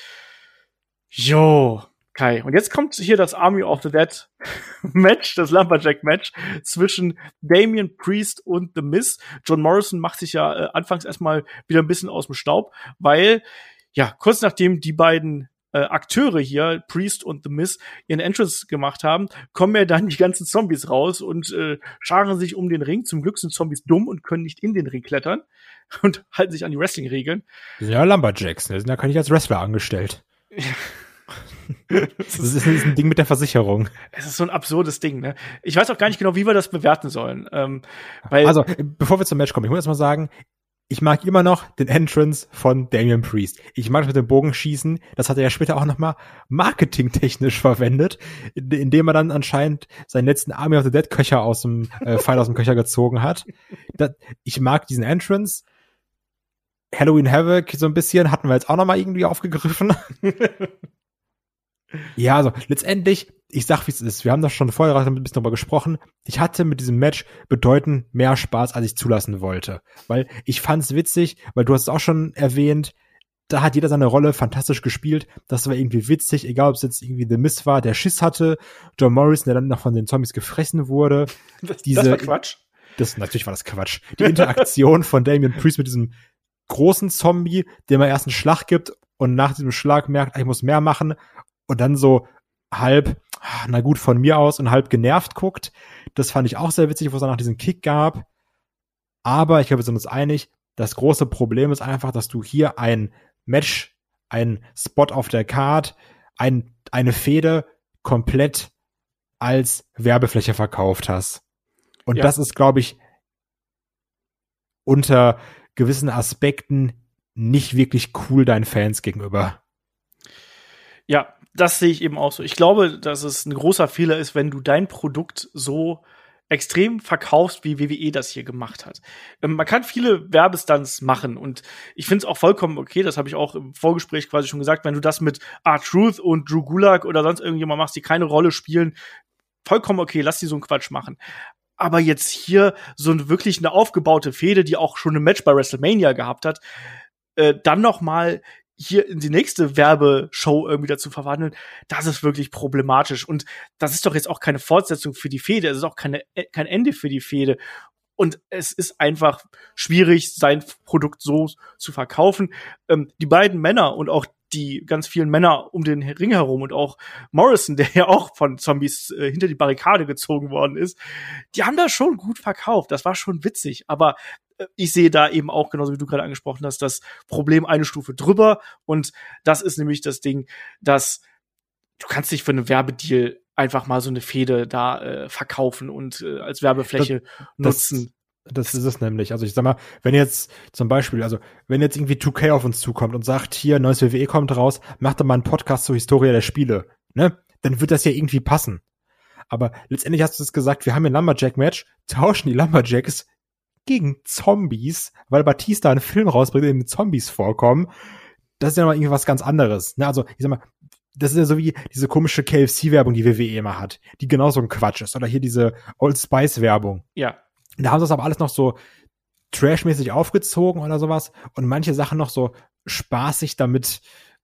Jo, Kai. Und jetzt kommt hier das Army of the Dead Match, das Lumberjack Match zwischen Damien Priest und The Miz. John Morrison macht sich ja äh, anfangs erstmal wieder ein bisschen aus dem Staub, weil ja, kurz nachdem die beiden äh, Akteure hier, Priest und The Miz, ihren Entrance gemacht haben, kommen ja dann die ganzen Zombies raus und äh, scharen sich um den Ring. Zum Glück sind Zombies dumm und können nicht in den Ring klettern und halten sich an die Wrestling-Regeln. Ja, Lumberjacks, ne? sind ja kann ich als Wrestler angestellt. Ja. das ist ein Ding mit der Versicherung. Es ist so ein absurdes Ding, ne? Ich weiß auch gar nicht genau, wie wir das bewerten sollen. Ähm, also, bevor wir zum Match kommen, ich muss erst mal sagen, ich mag immer noch den Entrance von Damian Priest. Ich mag das mit dem Bogenschießen. Das hat er ja später auch noch mal marketingtechnisch verwendet, indem er dann anscheinend seinen letzten Army of the Dead Köcher aus dem äh, Pfeil aus dem Köcher gezogen hat. Das, ich mag diesen Entrance. Halloween Havoc so ein bisschen hatten wir jetzt auch noch mal irgendwie aufgegriffen. Ja, also letztendlich, ich sag, wie es ist. Wir haben das schon vorher ein bisschen darüber gesprochen. Ich hatte mit diesem Match bedeutend mehr Spaß, als ich zulassen wollte. Weil ich fand's witzig, weil du hast es auch schon erwähnt, da hat jeder seine Rolle fantastisch gespielt. Das war irgendwie witzig, egal ob es jetzt irgendwie The Miss war, der Schiss hatte, John Morrison, der dann noch von den Zombies gefressen wurde. Das, Diese- das war Quatsch. Das, natürlich war das Quatsch. Die Interaktion von Damien Priest mit diesem großen Zombie, dem er erst einen Schlag gibt und nach diesem Schlag merkt, ah, ich muss mehr machen und dann so halb, ah, na gut, von mir aus und halb genervt guckt. Das fand ich auch sehr witzig, wo es danach diesen Kick gab. Aber ich glaube, wir sind uns einig, das große Problem ist einfach, dass du hier ein Match, ein Spot auf der Card, ein, eine Fehde komplett als Werbefläche verkauft hast. Und Ja. das ist, glaube ich, unter gewissen Aspekten nicht wirklich cool deinen Fans gegenüber. Ja, das sehe ich eben auch so. Ich glaube, dass es ein großer Fehler ist, wenn du dein Produkt so extrem verkaufst, wie WWE das hier gemacht hat. Ähm, man kann viele Werbestunts machen und ich finde es auch vollkommen okay, das habe ich auch im Vorgespräch quasi schon gesagt, wenn du das mit R-Truth und Drew Gulak oder sonst irgendjemand machst, die keine Rolle spielen, vollkommen okay, lass die so einen Quatsch machen. Aber jetzt hier so ein, wirklich eine aufgebaute Fehde, die auch schon ein Match bei WrestleMania gehabt hat, äh, dann noch mal hier in die nächste Werbeshow irgendwie dazu verwandeln, das ist wirklich problematisch. Und das ist doch jetzt auch keine Fortsetzung für die Fehde, es ist auch keine, äh, kein Ende für die Fehde. Und es ist einfach schwierig, sein Produkt so zu verkaufen. Ähm, die beiden Männer und auch die ganz vielen Männer um den Ring herum und auch Morrison, der ja auch von Zombies äh, hinter die Barrikade gezogen worden ist, die haben das schon gut verkauft. Das war schon witzig. Aber ich sehe da eben auch, genauso wie du gerade angesprochen hast, das Problem eine Stufe drüber. Und das ist nämlich das Ding, dass du kannst dich für einen Werbedeal einfach mal so eine Fehde da äh, verkaufen und äh, als Werbefläche das- nutzen. Das ist es nämlich. Also ich sag mal, wenn jetzt zum Beispiel, also wenn jetzt irgendwie 2K auf uns zukommt und sagt, hier, neues WWE kommt raus, macht doch mal einen Podcast zur Historie der Spiele, ne? Dann wird das ja irgendwie passen. Aber letztendlich hast du es gesagt, wir haben hier ein Lumberjack-Match, tauschen die Lumberjacks gegen Zombies, weil Batista einen Film rausbringt, in dem Zombies vorkommen. Das ist ja noch irgendwie was ganz anderes. Ne? Also, ich sag mal, das ist ja so wie diese komische KFC-Werbung, die WWE immer hat, die genauso ein Quatsch ist. Oder hier diese Old Spice-Werbung. Ja, Da haben sie das aber alles noch so trashmäßig aufgezogen oder sowas und manche Sachen noch so spaßig damit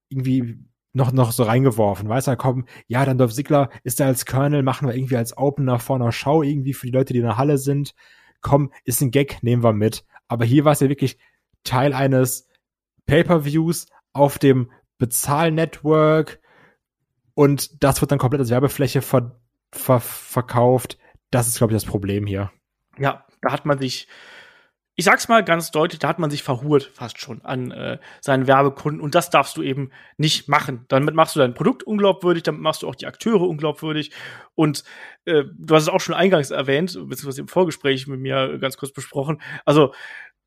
irgendwie noch, noch so reingeworfen. Weißt du, da kommen, ja, dann Dolph Ziggler ist da als Colonel, machen wir irgendwie als Opener vor einer Show irgendwie für die Leute, die in der Halle sind. Komm, ist ein Gag, nehmen wir mit. Aber hier war es ja wirklich Teil eines Pay-Per-Views auf dem Bezahl-Network und das wird dann komplett als Werbefläche ver ver verkauft. Das ist, glaube ich, das Problem hier. ja, da hat man sich, ich sag's mal ganz deutlich, da hat man sich verhurt fast schon an äh, seinen Werbekunden und das darfst du eben nicht machen. Damit machst du dein Produkt unglaubwürdig, damit machst du auch die Akteure unglaubwürdig und äh, du hast es auch schon eingangs erwähnt, beziehungsweise im Vorgespräch mit mir ganz kurz besprochen. Also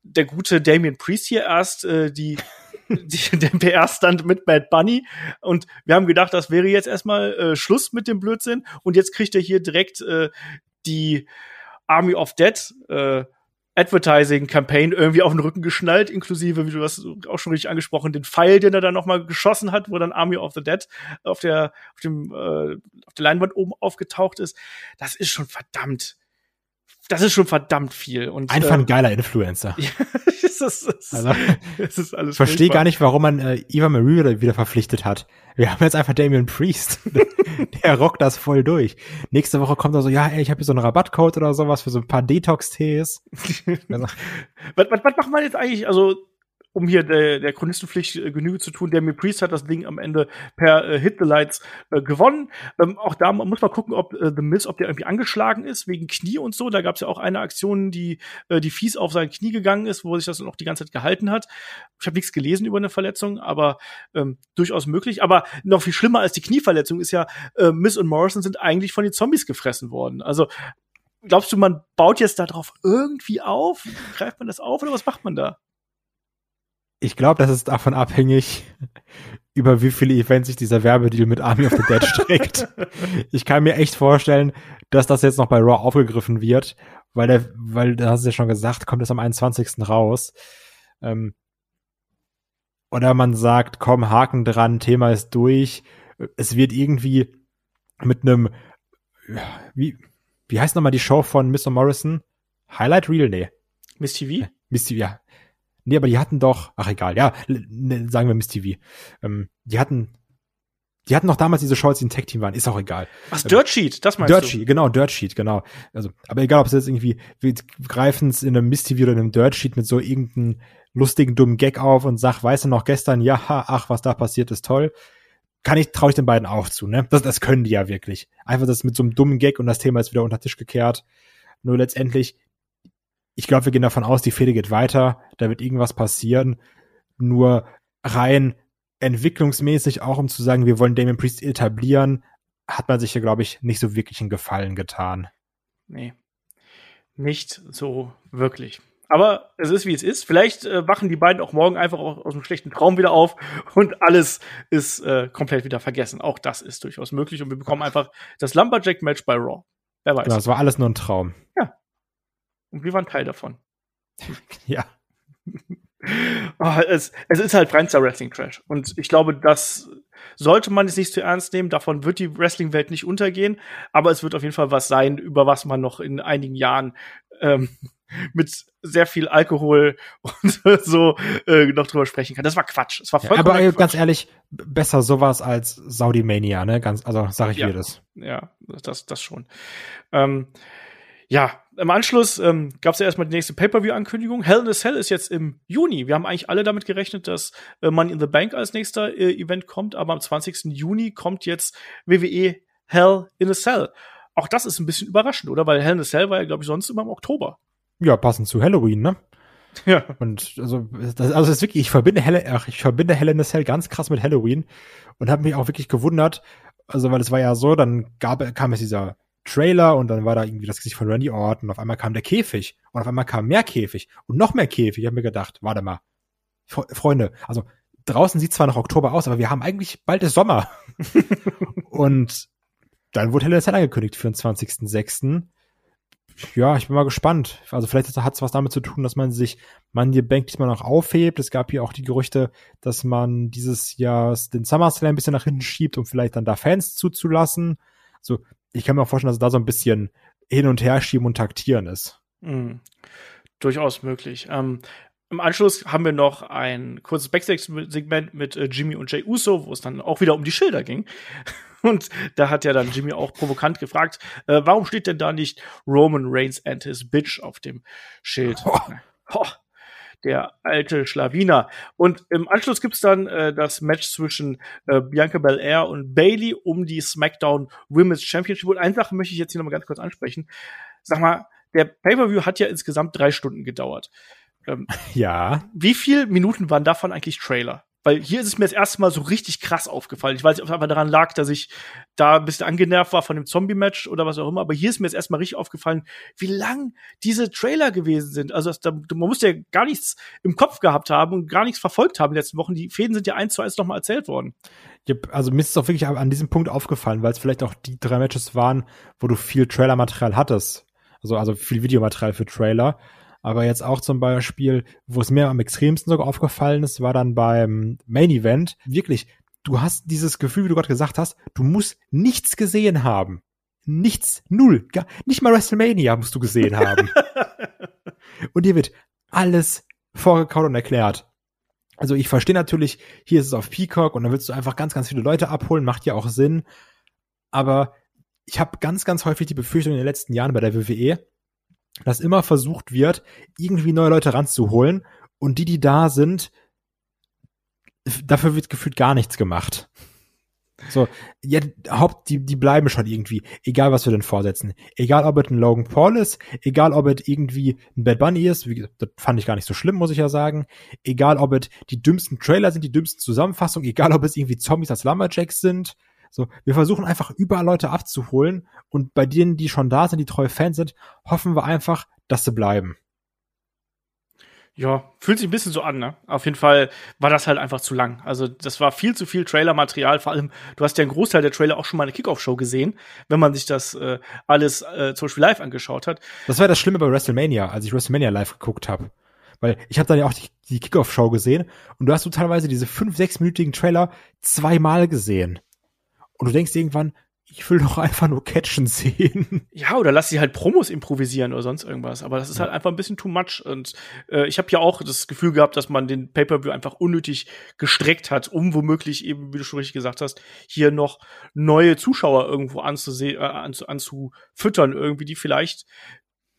der gute Damien Priest hier erst äh, die, die den PR-Stand mit Bad Bunny und wir haben gedacht, das wäre jetzt erstmal äh, Schluss mit dem Blödsinn und jetzt kriegt er hier direkt äh, die Army of Dead äh, Advertising Campaign irgendwie auf den Rücken geschnallt, inklusive, wie du das auch schon richtig angesprochen, den Pfeil, den er dann nochmal geschossen hat, wo dann Army of the Dead auf der auf dem äh, auf der Leinwand oben aufgetaucht ist. Das ist schon verdammt. Das ist schon verdammt viel und Einfach ein geiler Influencer. es ist, es Also, es ist alles verstehe gar nicht, warum man äh, Eva Marie wieder- wieder verpflichtet hat. Wir haben jetzt einfach Damien Priest. Der rockt das voll durch. Nächste Woche kommt er so, ja, ey, ich habe hier so einen Rabattcode oder sowas für so ein paar Detox-Tees. Was, was, was macht man jetzt eigentlich, also um hier der, der Chronistenpflicht äh, Genüge zu tun, der mir Priest hat das Ding am Ende per äh, Hit the Lights äh, gewonnen. Ähm, auch da muss man gucken, ob äh, The Miz, ob der irgendwie angeschlagen ist, wegen Knie und so. Da gab es ja auch eine Aktion, die, äh, die fies auf sein Knie gegangen ist, wo sich das dann auch die ganze Zeit gehalten hat. Ich habe nichts gelesen über eine Verletzung, aber ähm, durchaus möglich. Aber noch viel schlimmer als die Knieverletzung ist ja, äh, Miz und Morrison sind eigentlich von den Zombies gefressen worden. Also glaubst du, man baut jetzt darauf irgendwie auf? Greift man das auf oder was macht man da? Ich glaube, das ist davon abhängig, über wie viele Events sich dieser Werbedeal mit Army of the Dead streckt. ich kann mir echt vorstellen, dass das jetzt noch bei Raw aufgegriffen wird, weil der, weil da hast du ja schon gesagt, kommt es am 21. raus. Ähm, oder man sagt, komm, Haken dran, Thema ist durch. es wird irgendwie mit einem, wie, wie heißt nochmal die Show von Mr. Morrison? Highlight Reel? Nee. Miss TV? Miss TV, ja. Nee, aber die hatten doch, ach egal, ja, ne, sagen wir Miss TV. Ähm, die hatten, die hatten noch damals diese Show, als sie ein Tech-Team waren, ist auch egal. Ach, Dirt Sheet, das meinst Dirt du? Sheet, genau, Dirt Sheet, genau. Also, aber egal, ob es jetzt irgendwie, wir greifen es in einem Miss TV oder in einem Dirt Sheet mit so irgendeinem lustigen, dummen Gag auf und sag, weißt du noch gestern, ja, ach, was da passiert, ist toll. Kann ich, traue ich den beiden auch zu, ne? Das, das können die ja wirklich. Einfach das mit so einem dummen Gag und das Thema ist wieder unter den Tisch gekehrt. Nur letztendlich, ich glaube, wir gehen davon aus, die Fehde geht weiter, da wird irgendwas passieren. Nur rein entwicklungsmäßig, auch um zu sagen, wir wollen Damien Priest etablieren, hat man sich ja, glaube ich, nicht so wirklich einen Gefallen getan. Nee. Nicht so wirklich. Aber es ist, wie es ist. Vielleicht äh, wachen die beiden auch morgen einfach aus, aus einem schlechten Traum wieder auf und alles ist äh, komplett wieder vergessen. Auch das ist durchaus möglich und wir bekommen einfach das Lumberjack-Match bei Raw. Wer weiß. Genau, das war alles nur ein Traum. Und wir waren Teil davon. Ja. Oh, es, es ist halt reinster Wrestling-Trash. Und ich glaube, das sollte man jetzt nicht zu ernst nehmen. Davon wird die Wrestling-Welt nicht untergehen. Aber es wird auf jeden Fall was sein, über was man noch in einigen Jahren ähm, mit sehr viel Alkohol und so äh, noch drüber sprechen kann. Das war Quatsch. Es war ja vollkommen aber äh, Quatsch. ganz ehrlich, besser sowas als Saudi Mania, ne? Ganz, also sag ich Ja. dir das. Ja, das, das schon. Ähm, ja, im Anschluss ähm, gab es ja erstmal die nächste Pay-Per-View-Ankündigung. Hell in a Cell ist jetzt im Juni. Wir haben eigentlich alle damit gerechnet, dass äh, Money in the Bank als nächster äh, Event kommt, aber am 20. Juni kommt jetzt WWE Hell in a Cell. Auch das ist ein bisschen überraschend, oder? Weil Hell in a Cell war ja, glaube ich, sonst immer im Oktober. Ja, passend zu Halloween, ne? Ja. Und also, das, also das ist wirklich, ich verbinde Hell, ach, ich verbinde Hell in a Cell ganz krass mit Halloween und habe mich auch wirklich gewundert, also weil es war ja so, dann gab, kam es dieser Trailer und dann war da irgendwie das Gesicht von Randy Orton und auf einmal kam der Käfig und auf einmal kam mehr Käfig und noch mehr Käfig. Ich habe mir gedacht, warte mal, Fre- Freunde, also draußen sieht zwar noch Oktober aus, aber wir haben eigentlich bald ist Sommer. und dann wurde Hell in angekündigt für den 20.06. Ja, ich bin mal gespannt. Also vielleicht hat es was damit zu tun, dass man sich Money Bank diesmal noch aufhebt. Es gab hier auch die Gerüchte, dass man dieses Jahr den SummerSlam ein bisschen nach hinten schiebt, um vielleicht dann da Fans zuzulassen. Also ich kann mir auch vorstellen, dass da so ein bisschen hin und her schieben und taktieren ist. Mhm. Durchaus möglich. Ähm, Im Anschluss haben wir noch ein kurzes Backstage-Segment mit äh, Jimmy und Jay Uso, wo es dann auch wieder um die Schilder ging. Und da hat ja dann Jimmy auch provokant gefragt, äh, warum steht denn da nicht Roman Reigns and his bitch auf dem Schild? Oh. Ho, der alte Schlawiner. Und im Anschluss gibt's dann äh, das Match zwischen äh, Bianca Belair und Bailey um die SmackDown Women's Championship. Und eine Sache möchte ich jetzt hier nochmal ganz kurz ansprechen. Sag mal, der Pay-Per-View hat ja insgesamt drei Stunden gedauert. Ähm, Ja. wie viel Minuten waren davon eigentlich Trailer? Weil hier ist es mir das erste Mal so richtig krass aufgefallen. Ich weiß nicht, ob es einfach daran lag, dass ich da ein bisschen angenervt war von dem Zombie-Match oder was auch immer, aber hier ist mir jetzt erstmal richtig aufgefallen, wie lang diese Trailer gewesen sind. Also das, da, man muss ja gar nichts im Kopf gehabt haben und gar nichts verfolgt haben in den letzten Wochen. Die Fäden sind ja eins zu eins nochmal erzählt worden. Also mir ist es auch wirklich an diesem Punkt aufgefallen, weil es vielleicht auch die drei Matches waren, wo du viel Trailer-Material hattest. Also, also viel Videomaterial für Trailer. Aber jetzt auch zum Beispiel, wo es mir am extremsten sogar aufgefallen ist, war dann beim Main Event. Wirklich, du hast dieses Gefühl, wie du gerade gesagt hast, du musst nichts gesehen haben. Nichts, null, gar, nicht mal WrestleMania musst du gesehen haben. und dir wird alles vorgekaut und erklärt. Also ich verstehe natürlich, hier ist es auf Peacock und dann willst du einfach ganz, ganz viele Leute abholen, macht ja auch Sinn. Aber ich habe ganz, ganz häufig die Befürchtung in den letzten Jahren bei der WWE, dass immer versucht wird, irgendwie neue Leute ranzuholen und die, die da sind, dafür wird gefühlt gar nichts gemacht. So, ja, Haupt, die, die bleiben schon irgendwie, egal was wir denn vorsetzen. Egal ob es ein Logan Paul ist, egal ob es irgendwie ein Bad Bunny ist, wie, das fand ich gar nicht so schlimm, muss ich ja sagen. Egal ob es die dümmsten Trailer sind, die dümmsten Zusammenfassungen, egal ob es irgendwie Zombies als Lumberjacks sind. So, wir versuchen einfach überall Leute abzuholen und bei denen, die schon da sind, die treue Fans sind, hoffen wir einfach, dass sie bleiben. Ja, fühlt sich ein bisschen so an, ne? Auf jeden Fall war das halt einfach zu lang. Also, das war viel zu viel Trailer-Material. Vor allem, du hast ja einen Großteil der Trailer auch schon mal in der Kickoff-Show gesehen, wenn man sich das äh, alles äh, zum Beispiel live angeschaut hat. Das war das Schlimme bei WrestleMania, als ich WrestleMania live geguckt habe. Weil ich habe dann ja auch die, die Kickoff-Show gesehen und du hast du teilweise diese fünf, sechsminütigen Trailer zweimal gesehen. Und du denkst irgendwann, ich will doch einfach nur catchen sehen. Ja, oder lass sie halt Promos improvisieren oder sonst irgendwas. Aber das ist halt einfach ein bisschen too much. Und äh, ich habe ja auch das Gefühl gehabt, dass man den Pay-Per-View einfach unnötig gestreckt hat, um womöglich eben, wie du schon richtig gesagt hast, hier noch neue Zuschauer irgendwo anzusehen, äh, anzu anzufüttern, irgendwie, die vielleicht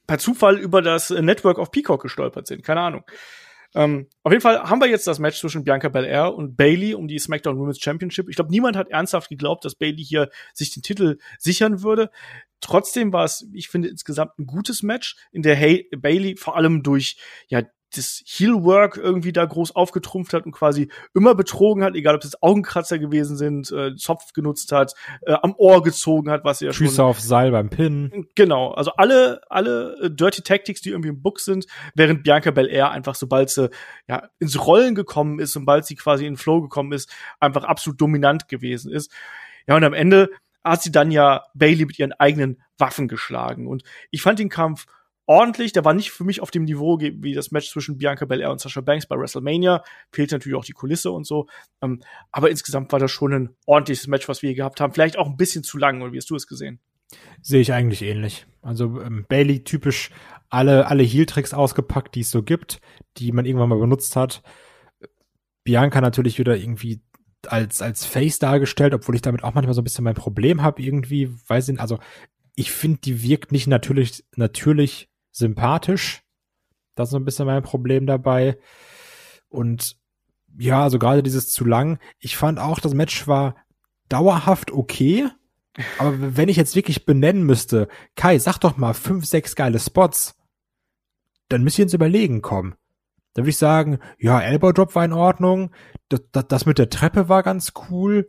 per Zufall über das Network of Peacock gestolpert sind. Keine Ahnung. Ähm, auf jeden Fall haben wir jetzt das Match zwischen Bianca Belair und Bailey um die SmackDown Women's Championship. Ich glaube, niemand hat ernsthaft geglaubt, dass Bailey hier sich den Titel sichern würde. Trotzdem war es, ich finde, insgesamt ein gutes Match, in der hey Bailey vor allem durch ja das Heelwork irgendwie da groß aufgetrumpft hat und quasi immer betrogen hat, egal ob es Augenkratzer gewesen sind, äh, Zopf genutzt hat, äh, am Ohr gezogen hat, was ja Füße schon auf Seil beim Pin. Genau, also alle alle äh, Dirty Tactics, die irgendwie im Book sind, während Bianca Belair einfach sobald sie ja ins Rollen gekommen ist, sobald sie quasi in Flow gekommen ist, einfach absolut dominant gewesen ist. Ja, und am Ende hat sie dann ja Bailey mit ihren eigenen Waffen geschlagen und ich fand den Kampf ordentlich. Der war nicht für mich auf dem Niveau wie das Match zwischen Bianca Belair und Sasha Banks bei WrestleMania. Fehlt natürlich auch die Kulisse und so. Ähm, aber insgesamt war das schon ein ordentliches Match, was wir hier gehabt haben. Vielleicht auch ein bisschen zu lang, oder wie hast du es gesehen? Sehe ich eigentlich ähnlich. Also ähm, Bailey typisch alle, alle Heel-Tricks ausgepackt, die es so gibt, die man irgendwann mal benutzt hat. Bianca natürlich wieder irgendwie als, als Face dargestellt, obwohl ich damit auch manchmal so ein bisschen mein Problem habe, irgendwie, weiß ich, also ich finde, die wirkt nicht natürlich, natürlich sympathisch. Das ist so ein bisschen mein Problem dabei. Und ja, also gerade dieses zu lang. Ich fand auch, das Match war dauerhaft okay. Aber wenn ich jetzt wirklich benennen müsste, Kai, sag doch mal fünf, sechs geile Spots, dann müsst ihr ins Überlegen kommen. Dann würde ich sagen, ja, Elbow Drop war in Ordnung, das, das, das mit der Treppe war ganz cool,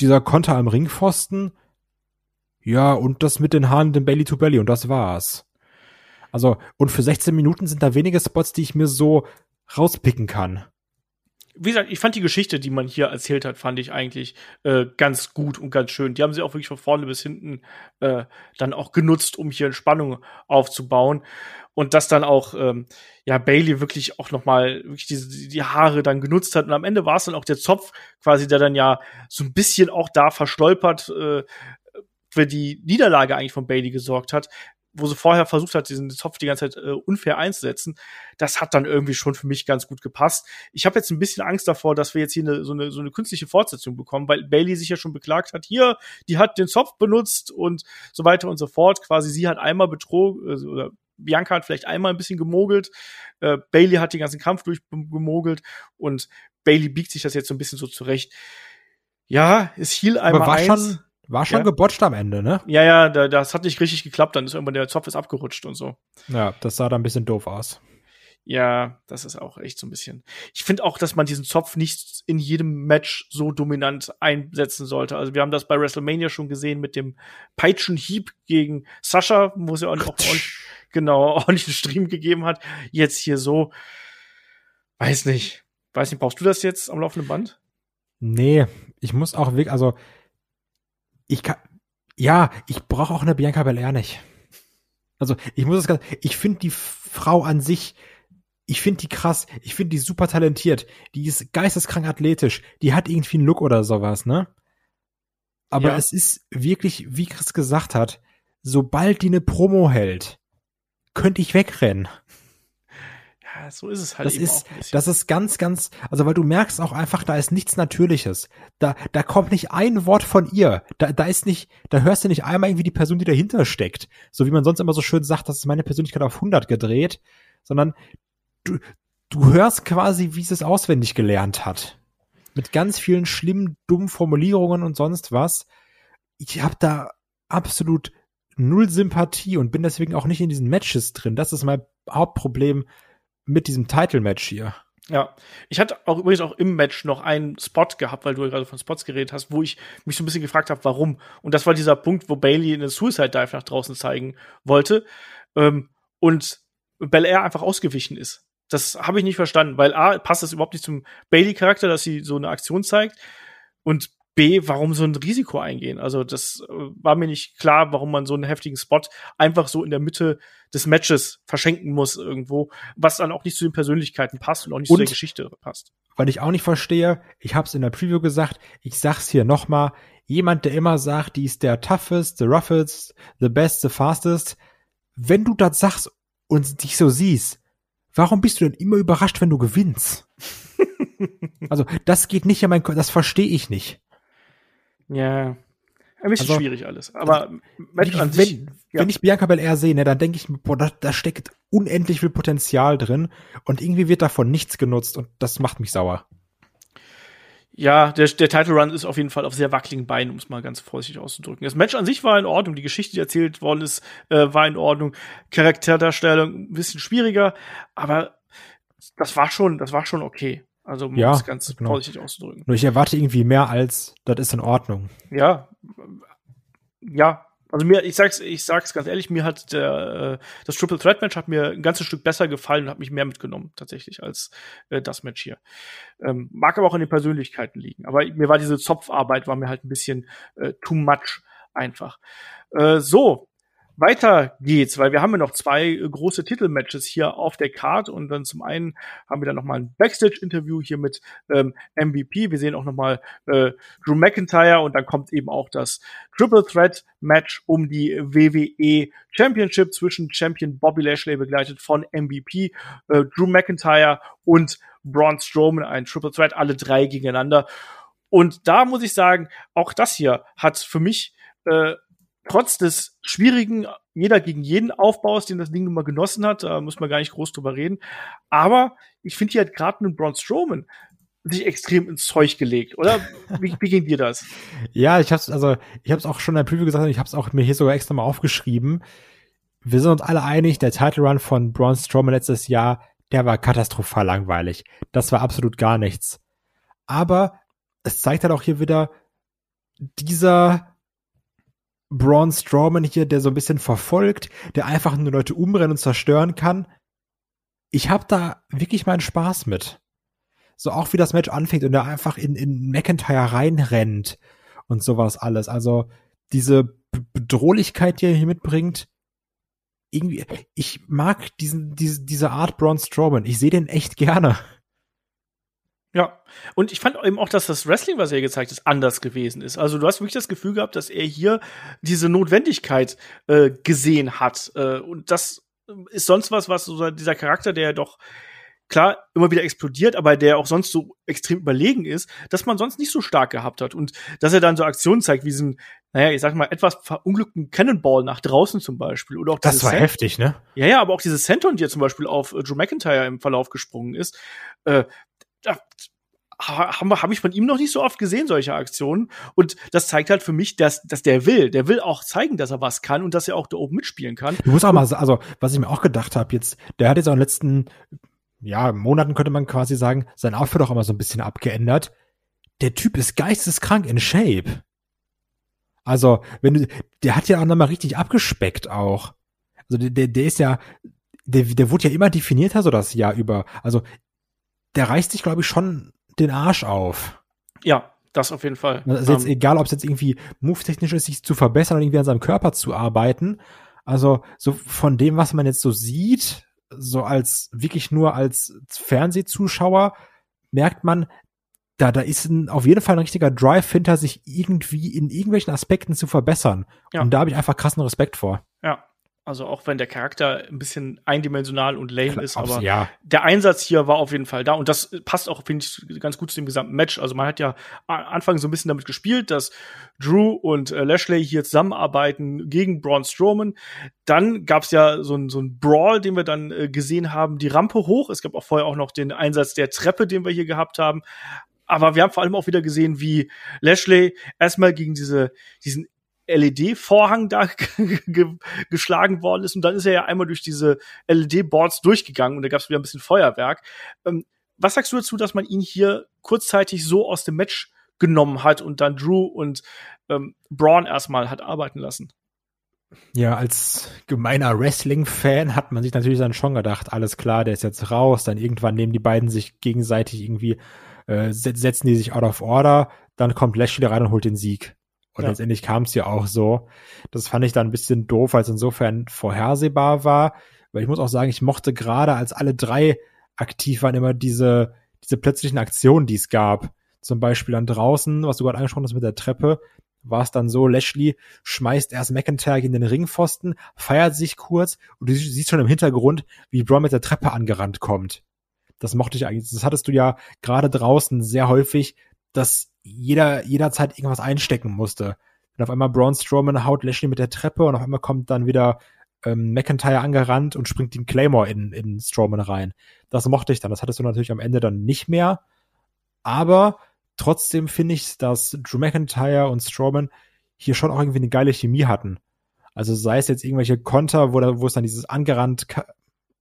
dieser Konter am Ringpfosten, ja, und das mit den Haaren, dem Belly to Belly und das war's. Also, und für 16 Minuten sind da wenige Spots, die ich mir so rauspicken kann. Wie gesagt, ich fand die Geschichte, die man hier erzählt hat, fand ich eigentlich äh, ganz gut und ganz schön. Die haben sie auch wirklich von vorne bis hinten äh, dann auch genutzt, um hier Spannung aufzubauen. Und dass dann auch ähm, ja Bailey wirklich auch noch mal wirklich diese, die Haare dann genutzt hat. Und am Ende war es dann auch der Zopf quasi, der dann ja so ein bisschen auch da verstolpert äh, für die Niederlage eigentlich von Bailey gesorgt hat, wo sie vorher versucht hat, diesen Zopf die ganze Zeit äh, unfair einzusetzen, das hat dann irgendwie schon für mich ganz gut gepasst. Ich habe jetzt ein bisschen Angst davor, dass wir jetzt hier eine, so, eine, so eine künstliche Fortsetzung bekommen, weil Bailey sich ja schon beklagt hat, hier, die hat den Zopf benutzt und so weiter und so fort. Quasi sie hat einmal betrogen, äh, oder Bianca hat vielleicht einmal ein bisschen gemogelt, äh, Bailey hat den ganzen Kampf durchgemogelt und Bailey biegt sich das jetzt so ein bisschen so zurecht. Ja, es hielt einmal Aber war eins. schon war schon ja. gebotcht am Ende, ne? Ja, ja, da, das hat nicht richtig geklappt, dann ist irgendwann der Zopf ist abgerutscht und so. Ja, das sah da ein bisschen doof aus. Ja, das ist auch echt so ein bisschen. Ich finde auch, dass man diesen Zopf nicht in jedem Match so dominant einsetzen sollte. Also wir haben das bei WrestleMania schon gesehen mit dem Peitschenhieb gegen Sascha, wo es ja auch, auch ordentlich, genau ordentlich einen Stream gegeben hat. Jetzt hier so, weiß nicht, weiß nicht, brauchst du das jetzt am laufenden Band? Nee, ich muss auch wirklich, also ich kann, ja, ich brauche auch eine Bianca Belair nicht. Also ich muss es ganz, ich finde die Frau an sich, ich finde die krass, ich finde die super talentiert, die ist geisteskrank athletisch, die hat irgendwie einen Look oder sowas, ne? Aber ja. es ist wirklich, wie Chris gesagt hat, sobald die eine Promo hält, könnte ich wegrennen so ist es halt. Das ist, das ist ganz, ganz, also weil du merkst auch einfach, da ist nichts Natürliches. Da, da kommt nicht ein Wort von ihr. Da, da ist nicht, da hörst du nicht einmal irgendwie die Person, die dahinter steckt. So wie man sonst immer so schön sagt, das ist meine Persönlichkeit auf 100 gedreht, sondern du, du hörst quasi, wie sie es auswendig gelernt hat. Mit ganz vielen schlimmen, dummen Formulierungen und sonst was. Ich habe da absolut null Sympathie und bin deswegen auch nicht in diesen Matches drin. Das ist mein Hauptproblem mit diesem Title-Match hier. Ja, ich hatte auch übrigens auch im Match noch einen Spot gehabt, weil du ja gerade von Spots geredet hast, wo ich mich so ein bisschen gefragt habe, warum. Und das war dieser Punkt, wo Bailey einen Suicide Dive nach draußen zeigen wollte ähm, und Bel Air einfach ausgewichen ist. Das habe ich nicht verstanden, weil A, passt das überhaupt nicht zum Bailey-Charakter, dass sie so eine Aktion zeigt. Und B, warum so ein Risiko eingehen? Also das äh, war mir nicht klar, warum man so einen heftigen Spot einfach so in der Mitte des Matches verschenken muss irgendwo, was dann auch nicht zu den Persönlichkeiten passt und auch nicht und, zu der Geschichte passt. Weil ich auch nicht verstehe, ich habe es in der Preview gesagt, ich sag's hier nochmal, jemand, der immer sagt, die ist der toughest, the roughest, the best, the fastest. Wenn du das sagst und dich so siehst, warum bist du denn immer überrascht, wenn du gewinnst? also, das geht nicht in mein, Ko- das verstehe ich nicht. Ja. Ein bisschen Also, schwierig alles. Aber Match Wirklich, an sich. wenn, ja. wenn ich Bianca Belair sehe, ne, dann denke ich mir, boah, da, da steckt unendlich viel Potenzial drin und irgendwie wird davon nichts genutzt und das macht mich sauer. Ja, der, der Title Run ist auf jeden Fall auf sehr wackeligen Beinen, um es mal ganz vorsichtig auszudrücken. Das Match an sich war in Ordnung, die Geschichte, die erzählt worden ist, äh, war in Ordnung. Charakterdarstellung ein bisschen schwieriger, aber das war schon, das war schon okay. Also um Ja, es ganz genau. vorsichtig auszudrücken. Nur ich erwarte irgendwie mehr als, das ist in Ordnung. Ja, ja. Also mir, ich sag's, ich sag's ganz ehrlich, mir hat der, äh, das Triple Threat Match hat mir ein ganzes Stück besser gefallen und hat mich mehr mitgenommen tatsächlich als äh, das Match hier. Ähm, mag aber auch an den Persönlichkeiten liegen. Aber mir war diese Zopfarbeit war mir halt ein bisschen äh, too much einfach. Äh, so. Weiter geht's, weil wir haben ja noch zwei äh, große Titelmatches hier auf der Card und dann zum einen haben wir dann noch mal ein Backstage-Interview hier mit ähm, MVP. Wir sehen auch noch mal äh, Drew McIntyre und dann kommt eben auch das Triple Threat Match um die WWE Championship zwischen Champion Bobby Lashley begleitet von MVP, äh, Drew McIntyre und Braun Strowman, ein Triple Threat, alle drei gegeneinander. Und da muss ich sagen, auch das hier hat für mich äh, trotz des schwierigen jeder gegen jeden Aufbaus, den das Ding nun mal genossen hat, da muss man gar nicht groß drüber reden. Aber ich finde hier hat gerade einen Braun Strowman sich extrem ins Zeug gelegt, oder? Wie, wie ging dir das? Ja, ich hab's, also, ich hab's auch schon in der Preview gesagt und ich hab's auch mir hier sogar extra mal aufgeschrieben. Wir sind uns alle einig, der Title Run von Braun Strowman letztes Jahr, der war katastrophal langweilig. Das war absolut gar nichts. Aber es zeigt halt auch hier wieder dieser Braun Strowman hier, der so ein bisschen verfolgt, der einfach nur Leute umrennen und zerstören kann. Ich hab da wirklich meinen Spaß mit. So auch wie das Match anfängt und er einfach in, in McIntyre reinrennt und sowas alles. Also diese Bedrohlichkeit, die er hier mitbringt, irgendwie, ich mag diesen, diese, diese Art Braun Strowman. Ich sehe den echt gerne. Ja, und ich fand eben auch, dass das Wrestling, was er gezeigt hat, anders gewesen ist. Also du hast wirklich das Gefühl gehabt, dass er hier diese Notwendigkeit äh, gesehen hat. Äh, und das ist sonst was, was so dieser Charakter, der doch klar immer wieder explodiert, aber der auch sonst so extrem überlegen ist, dass man sonst nicht so stark gehabt hat. Und dass er dann so Aktionen zeigt, wie diesen, naja, ich sag mal, etwas verunglückten Cannonball nach draußen zum Beispiel. Oder auch Das war Sand- heftig, ne? ja, ja, aber auch dieses Senton, die ja zum Beispiel auf äh, Drew McIntyre im Verlauf gesprungen ist, äh, habe hab ich von ihm noch nicht so oft gesehen, solche Aktionen. Und das zeigt halt für mich, dass, dass der will. Der will auch zeigen, dass er was kann und dass er auch da oben mitspielen kann. Ich muss auch mal, also was ich mir auch gedacht habe, jetzt, der hat jetzt auch in den letzten ja, Monaten könnte man quasi sagen, sein Outfit auch immer so ein bisschen abgeändert. Der Typ ist geisteskrank in Shape. Also, wenn du, der hat ja auch nochmal richtig abgespeckt auch. Also der, der, der ist ja, der, der wurde ja immer definierter so das Jahr über. Also, der reißt sich, glaube ich, schon den Arsch auf. Ja, das auf jeden Fall. Also jetzt Ähm, egal, ob es jetzt irgendwie move-technisch ist, sich zu verbessern oder irgendwie an seinem Körper zu arbeiten. Also so von dem, was man jetzt so sieht, so als wirklich nur als Fernsehzuschauer, merkt man, da, da ist ein, auf jeden Fall ein richtiger Drive hinter, sich irgendwie in irgendwelchen Aspekten zu verbessern. Ja. Und da habe ich einfach krassen Respekt vor. ja. Also auch wenn der Charakter ein bisschen eindimensional und lame ist, aber ja, der Einsatz hier war auf jeden Fall da und das passt auch, finde ich, ganz gut zu dem gesamten Match. Also man hat ja Anfang so ein bisschen damit gespielt, dass Drew und äh, Lashley hier zusammenarbeiten gegen Braun Strowman. Dann gab's ja so ein so ein Brawl, den wir dann äh, gesehen haben, die Rampe hoch. Es gab auch vorher auch noch den Einsatz der Treppe, den wir hier gehabt haben. Aber wir haben vor allem auch wieder gesehen, wie Lashley erstmal gegen diese, diesen LED-Vorhang da ge geschlagen worden ist. Und dann ist er ja einmal durch diese LED-Boards durchgegangen und da gab es wieder ein bisschen Feuerwerk. Ähm, was sagst du dazu, dass man ihn hier kurzzeitig so aus dem Match genommen hat und dann Drew und ähm, Braun erstmal hat arbeiten lassen? Ja, als gemeiner Wrestling-Fan hat man sich natürlich dann schon gedacht, alles klar, der ist jetzt raus, dann irgendwann nehmen die beiden sich gegenseitig irgendwie, äh, se- setzen die sich out of order, dann kommt Lashley rein und holt den Sieg. Und Ja. letztendlich kam es ja auch so. Das fand ich dann ein bisschen doof, weil es insofern vorhersehbar war. Weil ich muss auch sagen, ich mochte gerade, als alle drei aktiv waren, immer diese, diese plötzlichen Aktionen, die es gab. Zum Beispiel dann draußen, was du gerade angesprochen hast mit der Treppe, war es dann so, Lashley schmeißt erst McIntyre in den Ringpfosten, feiert sich kurz und du siehst schon im Hintergrund, wie Braun mit der Treppe angerannt kommt. Das mochte ich eigentlich. Das hattest du ja gerade draußen sehr häufig, dass jeder jederzeit irgendwas einstecken musste. Und auf einmal Braun Strowman haut Lashley mit der Treppe und auf einmal kommt dann wieder ähm, McIntyre angerannt und springt den Claymore in, in Strowman rein. Das mochte ich dann. Das hattest du natürlich am Ende dann nicht mehr. Aber trotzdem finde ich, dass Drew McIntyre und Strowman hier schon auch irgendwie eine geile Chemie hatten. Also sei es jetzt irgendwelche Konter, wo, wo es dann dieses angerannt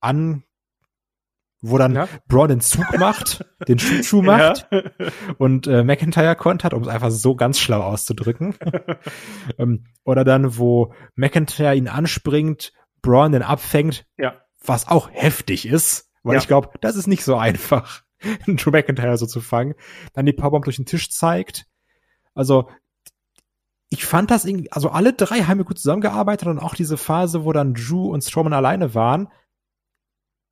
an wo dann ja. Braun den Zug macht, den Schuh macht ja. und äh, McIntyre kontert, um es einfach so ganz schlau auszudrücken. ähm, oder dann, wo McIntyre ihn anspringt, Braun den abfängt, ja. was auch heftig ist, weil ich glaube, das ist nicht so einfach, Drew McIntyre so zu fangen. Dann die Powerbomb durch den Tisch zeigt. Also ich fand das irgendwie, also alle drei haben wir gut zusammengearbeitet und auch diese Phase, wo dann Drew und Strowman alleine waren,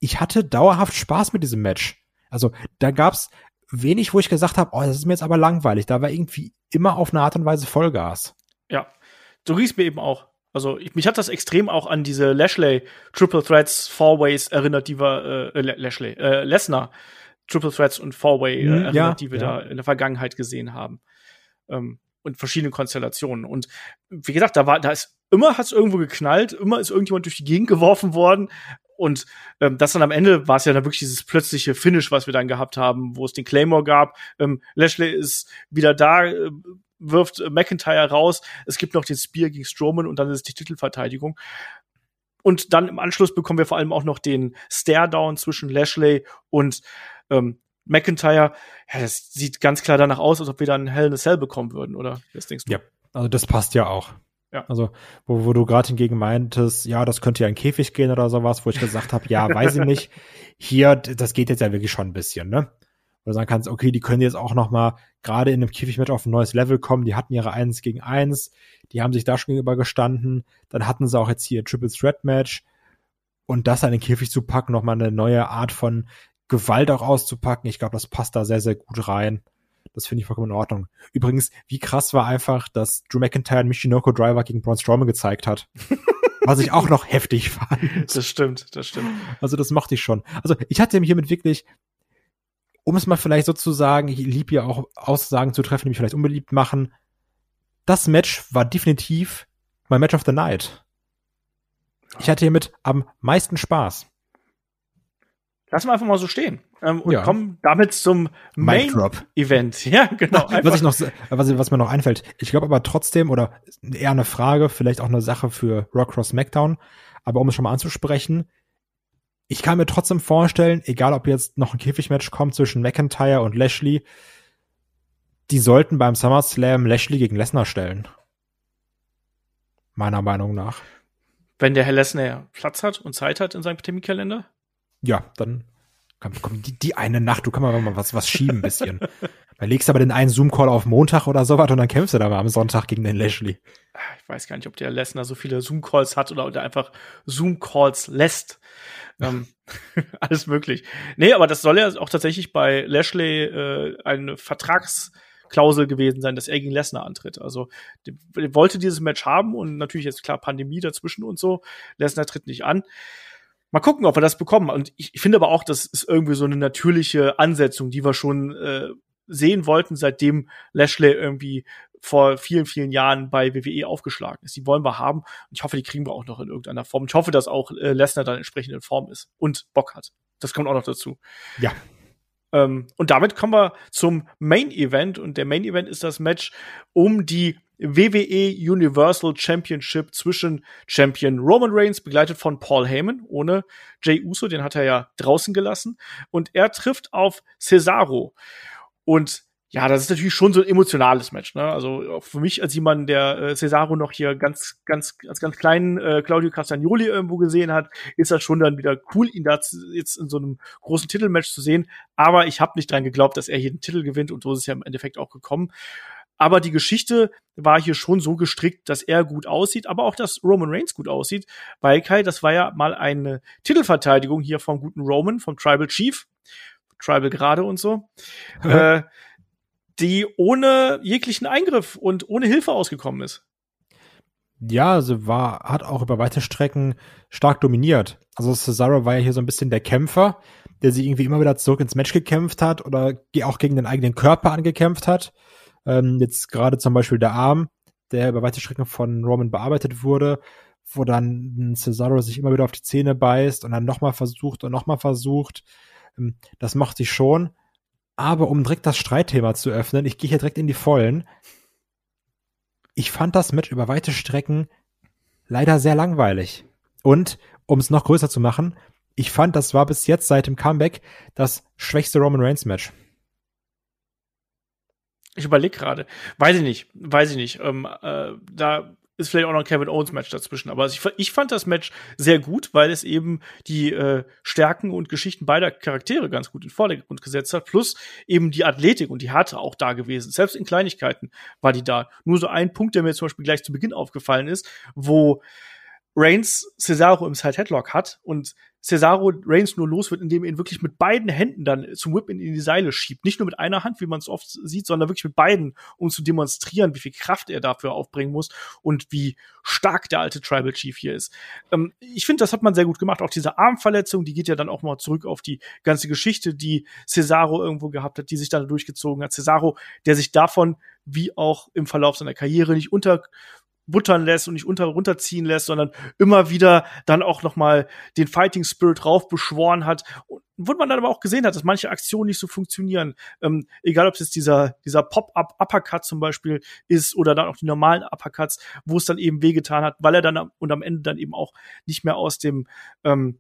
ich hatte dauerhaft Spaß mit diesem Match. Also da gab's wenig, wo ich gesagt habe, oh, das ist mir jetzt aber langweilig. Da war irgendwie immer auf eine Art und Weise Vollgas. Ja, so riechst mir eben auch. Also ich, mich hat das extrem auch an diese Lashley Triple Threats Four Ways erinnert, die wir äh, Lashley äh, Lesnar Triple Threats und Four Way äh, mhm, erinnert, ja, die wir ja. da in der Vergangenheit gesehen haben. Ähm, und verschiedene Konstellationen. Und wie gesagt, da war, da ist immer hat es irgendwo geknallt, immer ist irgendjemand durch die Gegend geworfen worden. Und ähm, das dann am Ende war es ja dann wirklich dieses plötzliche Finish, was wir dann gehabt haben, wo es den Claymore gab. Ähm, Lashley ist wieder da, äh, wirft McIntyre raus. Es gibt noch den Spear gegen Strowman und dann ist es die Titelverteidigung. Und dann im Anschluss bekommen wir vor allem auch noch den Stare-Down zwischen Lashley und ähm, McIntyre. Ja, das sieht ganz klar danach aus, als ob wir dann Hell in a Cell bekommen würden, oder? Was denkst du? Ja, also das passt ja auch. Ja. Also, wo, wo du gerade hingegen meintest, ja, das könnte ja in Käfig gehen oder sowas, wo ich gesagt habe, ja, weiß ich nicht. Hier, das geht jetzt ja wirklich schon ein bisschen, ne? Wo du sagen kannst, okay, die können jetzt auch noch mal gerade in einem Käfigmatch auf ein neues Level kommen. Die hatten ihre Eins gegen Eins, die haben sich da schon gegenüber gestanden. Dann hatten sie auch jetzt hier Triple Threat Match. Und das an den Käfig zu packen, noch mal eine neue Art von Gewalt auch auszupacken, ich glaube, das passt da sehr, sehr gut rein. Das finde ich vollkommen in Ordnung. Übrigens, wie krass war einfach, dass Drew McIntyre einen Michinoko Driver gegen Braun Strowman gezeigt hat. Was ich auch noch heftig fand. Das stimmt, das stimmt. Also das mochte ich schon. Also ich hatte mir hiermit wirklich, um es mal vielleicht so zu sagen, ich liebe ja auch Aussagen zu treffen, die mich vielleicht unbeliebt machen. Das Match war definitiv mein Match of the Night. Ich hatte hiermit am meisten Spaß. Lassen wir einfach mal so stehen ähm, und ja. kommen damit zum Main Event. Ja, genau. was ich noch, was, was mir noch einfällt. Ich glaube aber trotzdem oder eher eine Frage, vielleicht auch eine Sache für Rock Cross SmackDown. Aber um es schon mal anzusprechen, ich kann mir trotzdem vorstellen, egal ob jetzt noch ein Käfigmatch kommt zwischen McIntyre und Lashley, die sollten beim SummerSlam Lashley gegen Lesnar stellen. Meiner Meinung nach. Wenn der Herr Lesnar Platz hat und Zeit hat in seinem Terminkalender? Ja, dann komm, komm, die, die eine Nacht, du kannst mal was, was schieben ein bisschen. dann legst du aber den einen Zoom-Call auf Montag oder sowas und dann kämpfst du da mal am Sonntag gegen den Lashley. Ich weiß gar nicht, ob der Lesnar so viele Zoom-Calls hat oder, oder einfach Zoom-Calls lässt. ähm, alles möglich. Nee, aber das soll ja auch tatsächlich bei Lashley äh, eine Vertragsklausel gewesen sein, dass er gegen Lesnar antritt. Also der wollte dieses Match haben und natürlich jetzt klar Pandemie dazwischen und so. Lesnar tritt nicht an. Mal gucken, ob wir das bekommen. Und ich, ich finde aber auch, das ist irgendwie so eine natürliche Ansetzung, die wir schon äh, sehen wollten, seitdem Lashley irgendwie vor vielen, vielen Jahren bei WWE aufgeschlagen ist. Die wollen wir haben und ich hoffe, die kriegen wir auch noch in irgendeiner Form. Ich hoffe, dass auch äh, Lesnar dann entsprechend in Form ist und Bock hat. Das kommt auch noch dazu. Ja. Ähm, und damit kommen wir zum Main Event und der Main Event ist das Match um die WWE Universal Championship zwischen Champion Roman Reigns, begleitet von Paul Heyman, ohne Jay Uso, den hat er ja draußen gelassen. Und er trifft auf Cesaro. Und ja, das ist natürlich schon so ein emotionales Match. Ne? Also für mich als jemand, der äh, Cesaro noch hier ganz, ganz, als ganz kleinen äh, Claudio Castagnoli irgendwo gesehen hat, ist das schon dann wieder cool, ihn da jetzt in so einem großen Titelmatch zu sehen. Aber ich habe nicht dran geglaubt, dass er hier den Titel gewinnt und so ist es ja im Endeffekt auch gekommen. Aber die Geschichte war hier schon so gestrickt, dass er gut aussieht, aber auch, dass Roman Reigns gut aussieht. Weil Kai, das war ja mal eine Titelverteidigung hier vom guten Roman, vom Tribal Chief. Tribal gerade und so. äh, die ohne jeglichen Eingriff und ohne Hilfe ausgekommen ist. Ja, sie war, hat auch über weite Strecken stark dominiert. Also Cesaro war ja hier so ein bisschen der Kämpfer, der sich irgendwie immer wieder zurück ins Match gekämpft hat oder auch gegen den eigenen Körper angekämpft hat. Ähm, jetzt gerade zum Beispiel der Arm, der über weite Strecken von Roman bearbeitet wurde, wo dann Cesaro sich immer wieder auf die Zähne beißt und dann nochmal versucht und nochmal versucht. Ähm, das macht sich schon. Aber um direkt das Streitthema zu öffnen, ich gehe hier direkt in die Vollen. Ich fand das Match über weite Strecken leider sehr langweilig. Und, um es noch größer zu machen, ich fand, das war bis jetzt seit dem Comeback das schwächste Roman Reigns Match. Ich überlege gerade. Weiß ich nicht. Weiß ich nicht. Ähm, äh, da ist vielleicht auch noch ein Kevin Owens Match dazwischen. Aber ich, ich fand das Match sehr gut, weil es eben die äh, Stärken und Geschichten beider Charaktere ganz gut in Vordergrund gesetzt hat. Plus eben die Athletik und die Härte auch da gewesen. Selbst in Kleinigkeiten war die da. Nur so ein Punkt, der mir zum Beispiel gleich zu Beginn aufgefallen ist, wo Reigns Cesaro im Side Headlock hat und Cesaro Reigns nur los wird, indem er ihn wirklich mit beiden Händen dann zum Whip in die Seile schiebt. Nicht nur mit einer Hand, wie man es oft sieht, sondern wirklich mit beiden, um zu demonstrieren, wie viel Kraft er dafür aufbringen muss und wie stark der alte Tribal Chief hier ist. Ähm, ich finde, das hat man sehr gut gemacht. Auch diese Armverletzung, die geht ja dann auch mal zurück auf die ganze Geschichte, die Cesaro irgendwo gehabt hat, die sich dann durchgezogen hat. Cesaro, der sich davon wie auch im Verlauf seiner Karriere nicht unter buttern lässt und nicht unter runterziehen lässt, sondern immer wieder dann auch noch mal den Fighting Spirit raufbeschworen hat. Und wo man dann aber auch gesehen hat, dass manche Aktionen nicht so funktionieren. Ähm, egal, ob es jetzt dieser, dieser Pop-up Uppercut zum Beispiel ist oder dann auch die normalen Uppercuts, wo es dann eben wehgetan hat, weil er dann am, und am Ende dann eben auch nicht mehr aus dem ähm,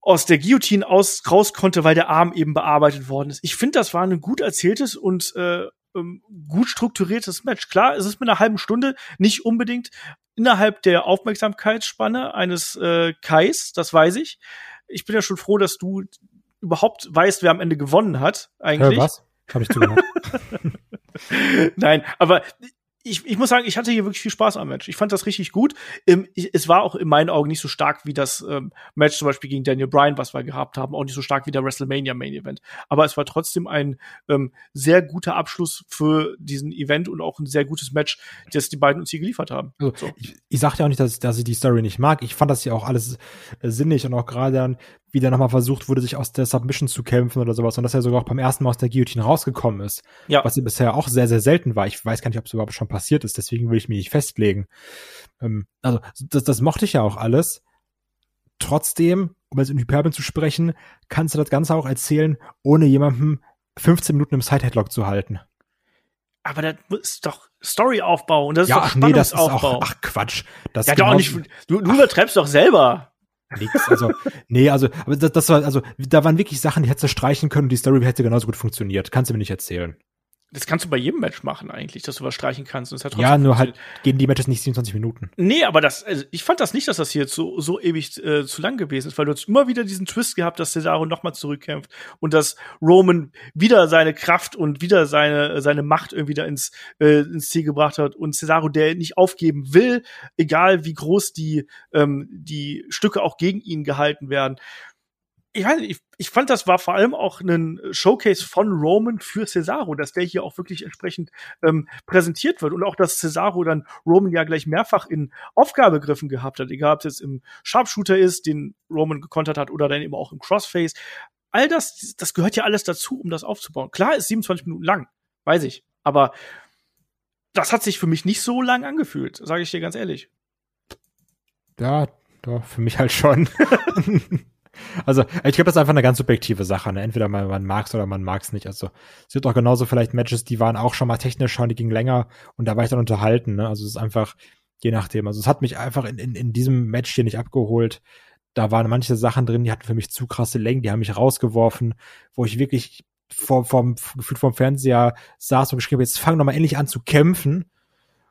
aus der Guillotine aus raus konnte, weil der Arm eben bearbeitet worden ist. Ich finde, das war ein gut erzähltes und äh, ähm, gut strukturiertes Match. Klar, es ist mit einer halben Stunde nicht unbedingt innerhalb der Aufmerksamkeitsspanne eines äh, Kais, das weiß ich. Ich bin ja schon froh, dass du überhaupt weißt, wer am Ende gewonnen hat, eigentlich. Hör, was? Hab ich zugehört. Nein, aber ich, ich muss sagen, ich hatte hier wirklich viel Spaß am Match. Ich fand das richtig gut. Ähm, ich, es war auch in meinen Augen nicht so stark wie das ähm, Match zum Beispiel gegen Daniel Bryan, was wir gehabt haben, auch nicht so stark wie der WrestleMania Main Event. Aber es war trotzdem ein ähm, sehr guter Abschluss für diesen Event und auch ein sehr gutes Match, das die beiden uns hier geliefert haben. Also, so. ich, ich sagte ja auch nicht, dass, dass ich die Story nicht mag. Ich fand das ja auch alles äh, sinnig und auch gerade dann wie der nochmal versucht wurde, sich aus der Submission zu kämpfen oder sowas und dass er sogar auch beim ersten Mal aus der Guillotine rausgekommen ist. Ja. Was bisher auch sehr, sehr selten war. Ich weiß gar nicht, ob es überhaupt schon passiert ist, deswegen will ich mich nicht festlegen. Ähm, also, das, das mochte ich ja auch alles. Trotzdem, um jetzt in Hyperbeln zu sprechen, kannst du das Ganze auch erzählen, ohne jemandem 15 Minuten im Side-Headlock zu halten. Aber das ist doch Storyaufbau und das ja, ist doch ach, nee, das ist auch, ach Quatsch. Das ja, doch nicht, du, du übertreibst doch selber. Nix. Also, nee, also, aber das, das war, also, da waren wirklich Sachen, die hättest du streichen können und die Story hätte genauso gut funktioniert. Kannst du mir nicht erzählen. Das kannst du bei jedem Match machen eigentlich, dass du was streichen kannst. Und es hat ja, nur halt gehen die Matches nicht 27 Minuten. Nee, aber das, also ich fand das nicht, dass das hier jetzt so, so ewig äh, zu lang gewesen ist, weil du hast immer wieder diesen Twist gehabt, dass Cesaro nochmal zurückkämpft und dass Roman wieder seine Kraft und wieder seine, seine Macht irgendwie da ins, äh, ins Ziel gebracht hat und Cesaro, der nicht aufgeben will, egal wie groß die, ähm, die Stücke auch gegen ihn gehalten werden ich weiß nicht, ich, ich fand, das war vor allem auch ein Showcase von Roman für Cesaro, dass der hier auch wirklich entsprechend ähm, präsentiert wird und auch, dass Cesaro dann Roman ja gleich mehrfach in Aufgabegriffen gehabt hat, egal ob es jetzt im Sharpshooter ist, den Roman gekontert hat oder dann eben auch im Crossface. All das, das gehört ja alles dazu, um das aufzubauen. Klar ist 27 Minuten lang, weiß ich, aber das hat sich für mich nicht so lang angefühlt, sage ich dir ganz ehrlich. Ja, doch, für mich halt schon. Also, ich glaube, das ist einfach eine ganz subjektive Sache. Ne? Entweder man, man mag es oder man mag es nicht. Also, es gibt auch genauso vielleicht Matches, die waren auch schon mal technischer, die gingen länger und da war ich dann unterhalten. Ne? Also, es ist einfach, je nachdem. Also, es hat mich einfach in, in, in diesem Match hier nicht abgeholt. Da waren manche Sachen drin, die hatten für mich zu krasse Längen, die haben mich rausgeworfen, wo ich wirklich vor, vom, gefühlt vom Fernseher saß und geschrieben, jetzt fang doch mal endlich an zu kämpfen.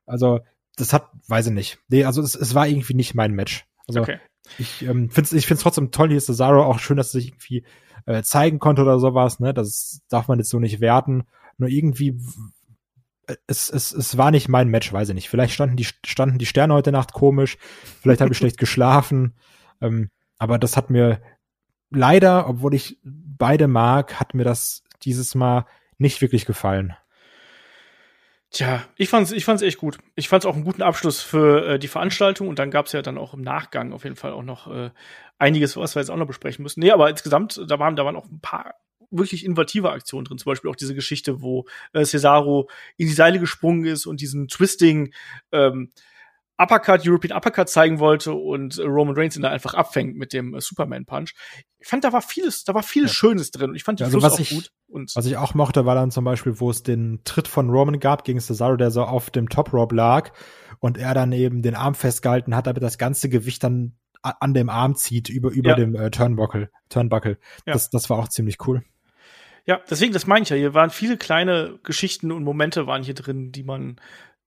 Also, das hat, weiß ich nicht. Nee, also es, es war irgendwie nicht mein Match. Also okay. Ich ähm, finde es trotzdem toll, hier ist Cesaro auch schön, dass er sich irgendwie äh, zeigen konnte oder sowas, ne? Das darf man jetzt so nicht werten. Nur irgendwie, es, es, es war nicht mein Match, weiß ich nicht. Vielleicht standen die, standen die Sterne heute Nacht komisch, vielleicht habe ich schlecht geschlafen. Ähm, aber das hat mir leider, obwohl ich beide mag, hat mir das dieses Mal nicht wirklich gefallen. Tja, ich fand's, ich fand's echt gut. Ich fand's auch einen guten Abschluss für äh, die Veranstaltung und dann gab's ja dann auch im Nachgang auf jeden Fall auch noch äh, einiges, was wir jetzt auch noch besprechen müssen. Nee, aber insgesamt, da waren, da waren auch ein paar wirklich innovative Aktionen drin. Zum Beispiel auch diese Geschichte, wo äh, Cesaro in die Seile gesprungen ist und diesen Twisting ähm, Uppercut, European Uppercut zeigen wollte und äh, Roman Reigns ihn da einfach abfängt mit dem äh, Superman Punch. Ich fand, da war vieles, da war vieles ja. Schönes drin und ich fand die also, was auch ich, gut. Und was ich auch mochte, war dann zum Beispiel, wo es den Tritt von Roman gab gegen Cesaro, der so auf dem Top Rope lag und er dann eben den Arm festgehalten hat, damit das ganze Gewicht dann an dem Arm zieht über über ja. dem äh, Turnbuckle. Turnbuckle. Ja. Das, das war auch ziemlich cool. Ja, deswegen, das meine ich ja. Hier waren viele kleine Geschichten und Momente waren hier drin, die man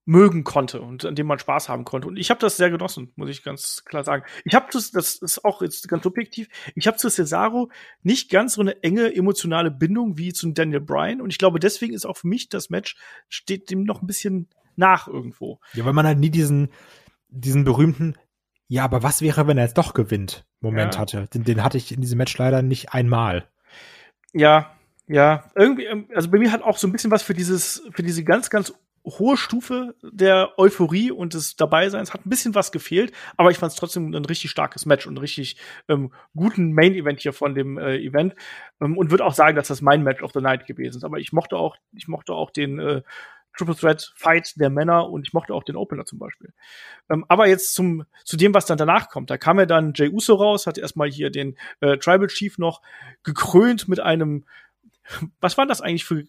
mögen konnte und an dem man Spaß haben konnte. Und ich habe das sehr genossen, muss ich ganz klar sagen. Ich habe das, das ist auch jetzt ganz subjektiv, ich habe zu Cesaro nicht ganz so eine enge emotionale Bindung wie zu Daniel Bryan. Und ich glaube, deswegen ist auch für mich das Match, steht dem noch ein bisschen nach irgendwo. Ja, weil man halt nie diesen, diesen berühmten, ja, aber was wäre, wenn er jetzt doch gewinnt, Moment ja. hatte. Den, den hatte ich in diesem Match leider nicht einmal. Ja, ja, irgendwie, ähm, also bei mir hat auch so ein bisschen was für dieses, für diese ganz, ganz hohe Stufe der Euphorie und des Dabeiseins hat ein bisschen was gefehlt, aber ich fand es trotzdem ein richtig starkes Match und richtig ähm, guten Main Event hier von dem äh, Event ähm, und würde auch sagen, dass das mein Match of the Night gewesen ist. Aber ich mochte auch, ich mochte auch den äh, Triple Threat Fight der Männer und ich mochte auch den Opener zum Beispiel. Ähm, aber jetzt zum zu dem, was dann danach kommt. Da kam ja dann Jay Uso raus, hat erstmal hier den äh, Tribal Chief noch gekrönt mit einem was waren das eigentlich für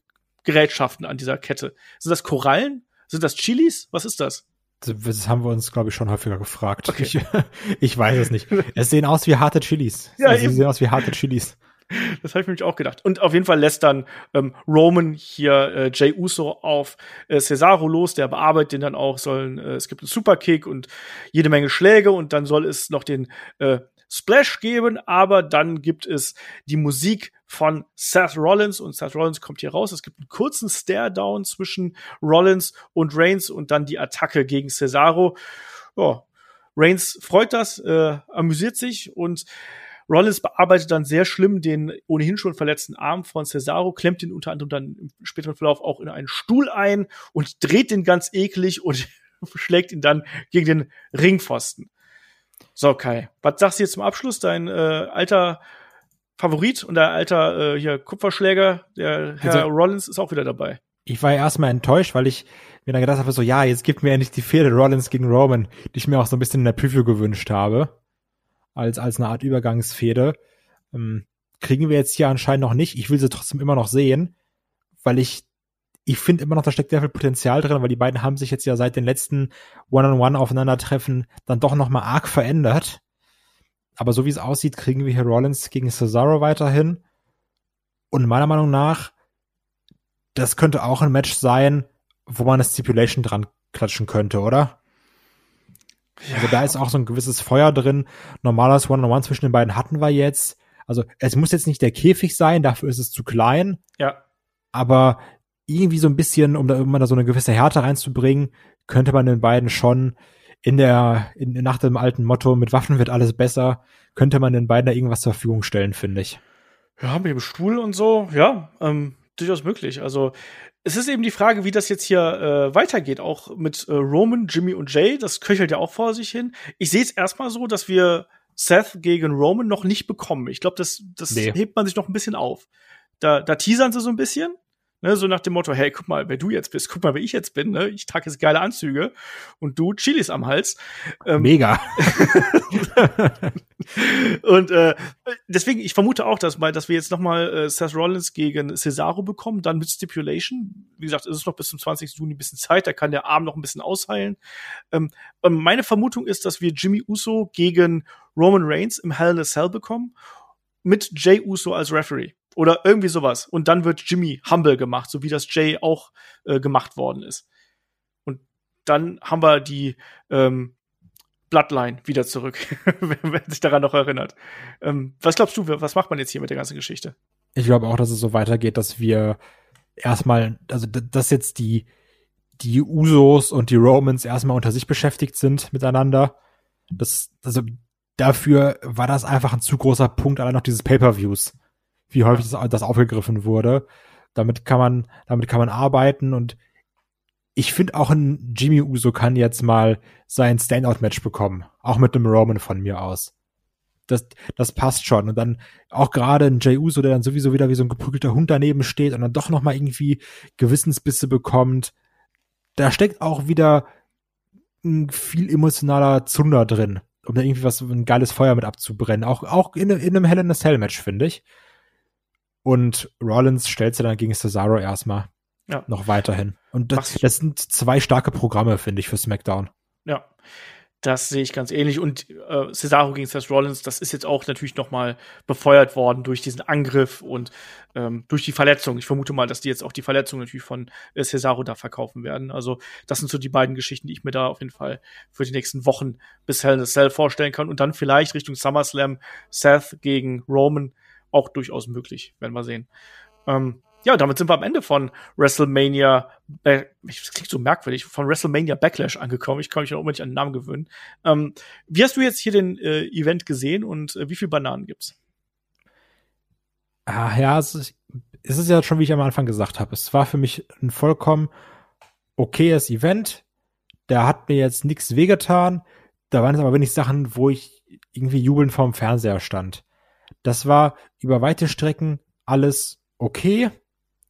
Gerätschaften an dieser Kette? Sind das Korallen? Sind das Chilis? Was ist das? Das haben wir uns, glaube ich, schon häufiger gefragt. Okay. Ich, ich weiß es nicht. Es sehen aus wie harte Chilis. Ja, also, sie sehen aus wie harte Chilis. Das habe ich mir nämlich auch gedacht. Und auf jeden Fall lässt dann ähm, Roman hier äh, Jay Uso auf äh, Cesaro los, der bearbeitet den dann auch, sollen, äh, es gibt einen Superkick und jede Menge Schläge und dann soll es noch den äh, Splash geben, aber dann gibt es die Musik von Seth Rollins und Seth Rollins kommt hier raus. Es gibt einen kurzen Stare-Down zwischen Rollins und Reigns und dann die Attacke gegen Cesaro. Ja, Reigns freut das, äh, amüsiert sich und Rollins bearbeitet dann sehr schlimm den ohnehin schon verletzten Arm von Cesaro, klemmt ihn unter anderem dann im späteren Verlauf auch in einen Stuhl ein und dreht den ganz eklig und schlägt ihn dann gegen den Ringpfosten. So, Kai, was sagst du jetzt zum Abschluss? Dein äh, alter Favorit und der alter äh, hier Kupferschläger, der Herr also, Rollins, ist auch wieder dabei. Ich war ja erstmal enttäuscht, weil ich mir dann gedacht habe, so, ja, jetzt gibt mir ja nicht die Fehde Rollins gegen Roman, die ich mir auch so ein bisschen in der Preview gewünscht habe. Als, als eine Art Übergangsfehde. Ähm, kriegen wir jetzt hier anscheinend noch nicht. Ich will sie trotzdem immer noch sehen, weil ich ich finde immer noch, da steckt sehr viel Potenzial drin, weil die beiden haben sich jetzt ja seit den letzten One-on-One aufeinandertreffen dann doch noch mal arg verändert. Aber so wie es aussieht, kriegen wir hier Rollins gegen Cesaro weiterhin. Und meiner Meinung nach, das könnte auch ein Match sein, wo man eine Stipulation dran klatschen könnte, oder? Ja. Also da ist auch so ein gewisses Feuer drin. Normales One-on-One zwischen den beiden hatten wir jetzt. Also es muss jetzt nicht der Käfig sein, dafür ist es zu klein. Ja. Aber irgendwie so ein bisschen, um da immer da so eine gewisse Härte reinzubringen, könnte man den beiden schon in der, in, nach dem alten Motto, mit Waffen wird alles besser, könnte man den beiden da irgendwas zur Verfügung stellen, finde ich. Ja, mit dem Stuhl und so, ja, ähm, durchaus möglich. Also es ist eben die Frage, wie das jetzt hier äh, weitergeht, auch mit äh, Roman, Jimmy und Jay. Das köchelt ja auch vor sich hin. Ich sehe es erstmal so, dass wir Seth gegen Roman noch nicht bekommen. Ich glaube, das, das nee. hebt man sich noch ein bisschen auf. Da, da teasern sie so ein bisschen. Ne, so nach dem Motto, hey, guck mal, wer du jetzt bist, guck mal, wer ich jetzt bin, ne? Ich trage jetzt geile Anzüge und du Chilis am Hals. Ähm, Mega. und äh, deswegen, ich vermute auch, dass, mal, dass wir jetzt noch mal äh, Seth Rollins gegen Cesaro bekommen, dann mit Stipulation. Wie gesagt, es ist noch bis zum 20. Juni ein bisschen Zeit, da kann der Arm noch ein bisschen ausheilen. Ähm, ähm, meine Vermutung ist, dass wir Jimmy Uso gegen Roman Reigns im Hell in a Cell bekommen mit Jay Uso als Referee. Oder irgendwie sowas. Und dann wird Jimmy humble gemacht, so wie das Jay auch äh, gemacht worden ist. Und dann haben wir die ähm, Bloodline wieder zurück, wenn sich daran noch erinnert. Ähm, was glaubst du, was macht man jetzt hier mit der ganzen Geschichte? Ich glaube auch, dass es so weitergeht, dass wir erstmal, also dass jetzt die, die Usos und die Romans erstmal unter sich beschäftigt sind miteinander. Das, also dafür war das einfach ein zu großer Punkt allein noch dieses Pay-per-Views wie häufig das, das aufgegriffen wurde. Damit kann man, damit kann man arbeiten und ich finde auch ein Jimmy Uso kann jetzt mal sein Standout-Match bekommen. Auch mit einem Roman von mir aus. Das, das passt schon. Und dann auch gerade ein Jay Uso, der dann sowieso wieder wie so ein geprügelter Hund daneben steht und dann doch noch mal irgendwie Gewissensbisse bekommt. Da steckt auch wieder ein viel emotionaler Zunder drin, um da irgendwie was, ein geiles Feuer mit abzubrennen. Auch, auch in, in einem Hell in a Cell Match, finde ich. Und Rollins stellt sie dann gegen Cesaro erstmal. Ja. Noch weiterhin. Und das, das sind zwei starke Programme, finde ich, für SmackDown. Ja. Das sehe ich ganz ähnlich. Und äh, Cesaro gegen Seth Rollins, das ist jetzt auch natürlich noch mal befeuert worden durch diesen Angriff und ähm, durch die Verletzung. Ich vermute mal, dass die jetzt auch die Verletzung natürlich von äh, Cesaro da verkaufen werden. Also das sind so die beiden Geschichten, die ich mir da auf jeden Fall für die nächsten Wochen bis Hell in a Cell vorstellen kann. Und dann vielleicht Richtung SummerSlam Seth gegen Roman auch durchaus möglich. Werden wir sehen. Ähm, ja, damit sind wir am Ende von WrestleMania, äh, das klingt so merkwürdig, von WrestleMania Backlash angekommen. Ich kann mich noch unbedingt an den Namen gewöhnen. Ähm, wie hast du jetzt hier den äh, Event gesehen und äh, wie viele Bananen gibt's? Ah, ja, es ist, es ist ja schon, wie ich am Anfang gesagt habe. Es war für mich ein vollkommen okayes Event. Der hat mir jetzt nichts wehgetan. Da waren es aber wenig Sachen, wo ich irgendwie jubelnd vorm Fernseher stand. Das war über weite Strecken alles okay.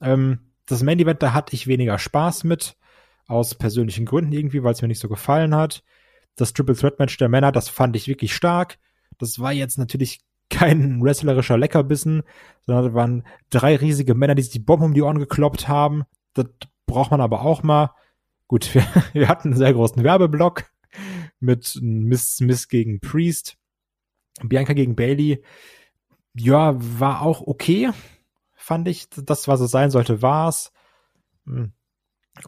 Ähm, das Main Event, da hatte ich weniger Spaß mit, aus persönlichen Gründen irgendwie, weil es mir nicht so gefallen hat. Das Triple Threat Match der Männer, das fand ich wirklich stark. Das war jetzt natürlich kein wrestlerischer Leckerbissen, sondern das waren drei riesige Männer, die sich die Bomben um die Ohren gekloppt haben. Das braucht man aber auch mal. Gut, wir, wir hatten einen sehr großen Werbeblock mit Miss Miss gegen Priest, Bianca gegen Bailey. Ja, war auch okay fand ich, das, was es sein sollte, war's. Hm.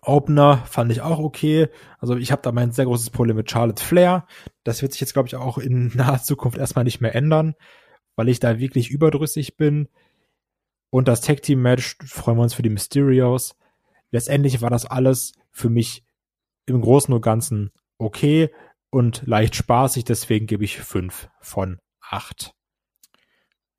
Opener fand ich auch okay. Also ich habe da mein sehr großes Problem mit Charlotte Flair. Das wird sich jetzt, glaube ich, auch in naher Zukunft erstmal nicht mehr ändern, weil ich da wirklich überdrüssig bin. Und das Tag Team Match freuen wir uns für die Mysterios. Letztendlich war das alles für mich im Großen und Ganzen okay und leicht spaßig, deswegen gebe ich fünf von acht.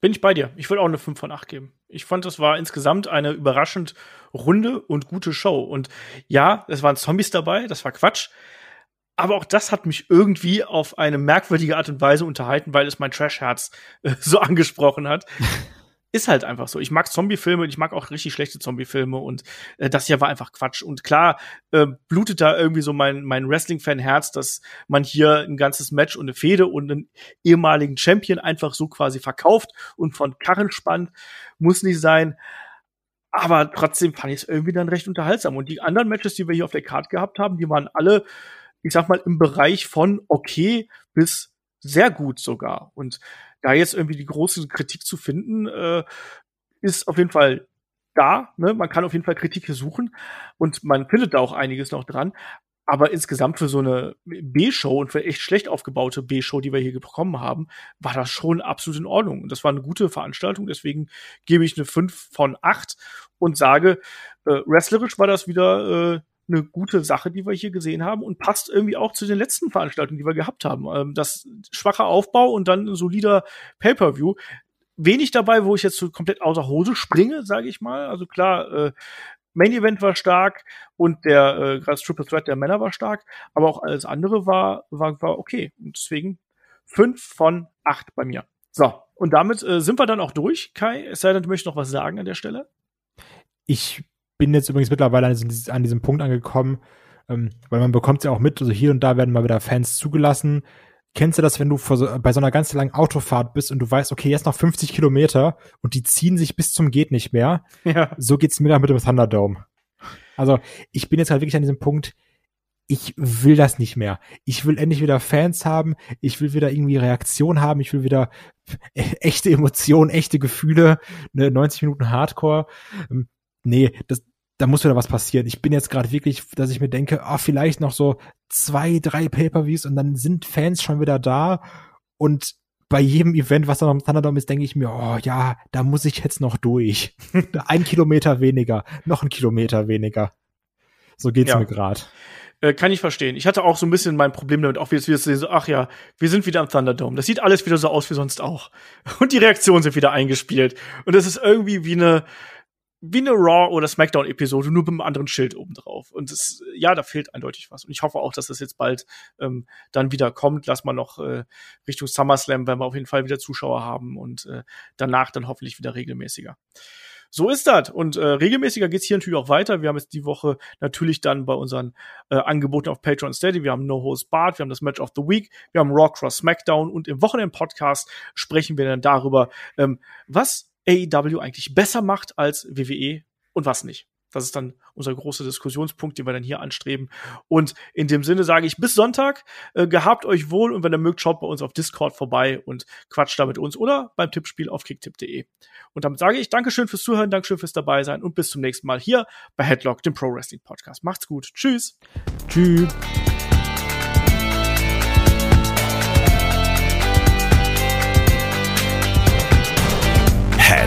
Bin ich bei dir. Ich würde auch eine 5 von 8 geben. Ich fand, das war insgesamt eine überraschend runde und gute Show. Und ja, es waren Zombies dabei, das war Quatsch. Aber auch das hat mich irgendwie auf eine merkwürdige Art und Weise unterhalten, weil es mein Trash-Herz äh, so angesprochen hat. ist halt einfach so. Ich mag Zombie-Filme und ich mag auch richtig schlechte Zombie-Filme und äh, das hier war einfach Quatsch. Und klar äh, blutet da irgendwie so mein, mein Wrestling-Fan-Herz, dass man hier ein ganzes Match und eine Fehde und einen ehemaligen Champion einfach so quasi verkauft und von Karren spannt. Muss nicht sein. Aber trotzdem fand ich es irgendwie dann recht unterhaltsam. Und die anderen Matches, die wir hier auf der Karte gehabt haben, die waren alle, ich sag mal, im Bereich von okay bis sehr gut sogar. Und da jetzt irgendwie die große Kritik zu finden, äh, ist auf jeden Fall da. Ne? Man kann auf jeden Fall Kritik hier suchen und man findet da auch einiges noch dran. Aber insgesamt für so eine B-Show und für echt schlecht aufgebaute B-Show, die wir hier bekommen haben, war das schon absolut in Ordnung. Und das war eine gute Veranstaltung. Deswegen gebe ich eine 5 von 8 und sage, äh, wrestlerisch war das wieder äh, eine gute Sache, die wir hier gesehen haben und passt irgendwie auch zu den letzten Veranstaltungen, die wir gehabt haben. Ähm, das schwache Aufbau und dann ein solider Pay-per-View. Wenig dabei, wo ich jetzt so komplett außer Hose springe, sage ich mal. Also klar, äh, Main Event war stark und der äh, gerade Triple Threat der Männer war stark, aber auch alles andere war war, war okay. Und deswegen fünf von acht bei mir. So, und damit äh, sind wir dann auch durch. Kai, es sei denn, du möchtest noch was sagen an der Stelle? Ich bin jetzt übrigens mittlerweile an diesem, an diesem Punkt angekommen, ähm, weil man bekommt es ja auch mit, also hier und da werden mal wieder Fans zugelassen. Kennst du das, wenn du so, bei so einer ganz langen Autofahrt bist und du weißt, okay, jetzt noch 50 Kilometer und die ziehen sich bis zum geht nicht mehr? Ja. So geht's mir dann mit dem Thunderdome. Also ich bin jetzt halt wirklich an diesem Punkt, ich will das nicht mehr. Ich will endlich wieder Fans haben. Ich will wieder irgendwie Reaktion haben. Ich will wieder echte Emotionen, echte Gefühle, ne, 90 Minuten Hardcore. Ähm, nee, das, da muss wieder was passieren. Ich bin jetzt gerade wirklich, dass ich mir denke, ah, vielleicht noch so zwei, drei Pay-Per-Views und dann sind Fans schon wieder da und bei jedem Event, was dann am Thunderdome ist, denke ich mir, oh ja, da muss ich jetzt noch durch. ein Kilometer weniger, noch ein Kilometer weniger. So geht's ja. mir gerade. Äh, kann ich verstehen. Ich hatte auch so ein bisschen mein Problem damit, auch wie jetzt wieder sehen, so, ach ja, wir sind wieder am Thunderdome. Das sieht alles wieder so aus wie sonst auch. Und die Reaktionen sind wieder eingespielt. Und das ist irgendwie wie eine, wie eine Raw oder Smackdown Episode, nur mit einem anderen Schild oben drauf. Und das, ja, da fehlt eindeutig was. Und ich hoffe auch, dass das jetzt bald ähm, dann wieder kommt. Lass mal noch äh, Richtung SummerSlam, wenn wir auf jeden Fall wieder Zuschauer haben und äh, danach dann hoffentlich wieder regelmäßiger. So ist das. Und äh, regelmäßiger geht's hier natürlich auch weiter. Wir haben jetzt die Woche natürlich dann bei unseren äh, Angeboten auf Patreon Steady. Wir haben No Host Bart, wir haben das Match of the Week, wir haben Raw Cross SmackDown und im Wochenend-Podcast sprechen wir dann darüber, ähm, was AEW eigentlich besser macht als WWE und was nicht. Das ist dann unser großer Diskussionspunkt, den wir dann hier anstreben. Und in dem Sinne sage ich bis Sonntag, äh, gehabt euch wohl und wenn ihr mögt, schaut bei uns auf Discord vorbei und quatscht da mit uns oder beim Tippspiel auf kicktipp.de. Und damit sage ich Dankeschön fürs Zuhören, Dankeschön fürs dabei sein und bis zum nächsten Mal hier bei Headlock, dem Pro Wrestling Podcast. Macht's gut. Tschüss. Tschüss.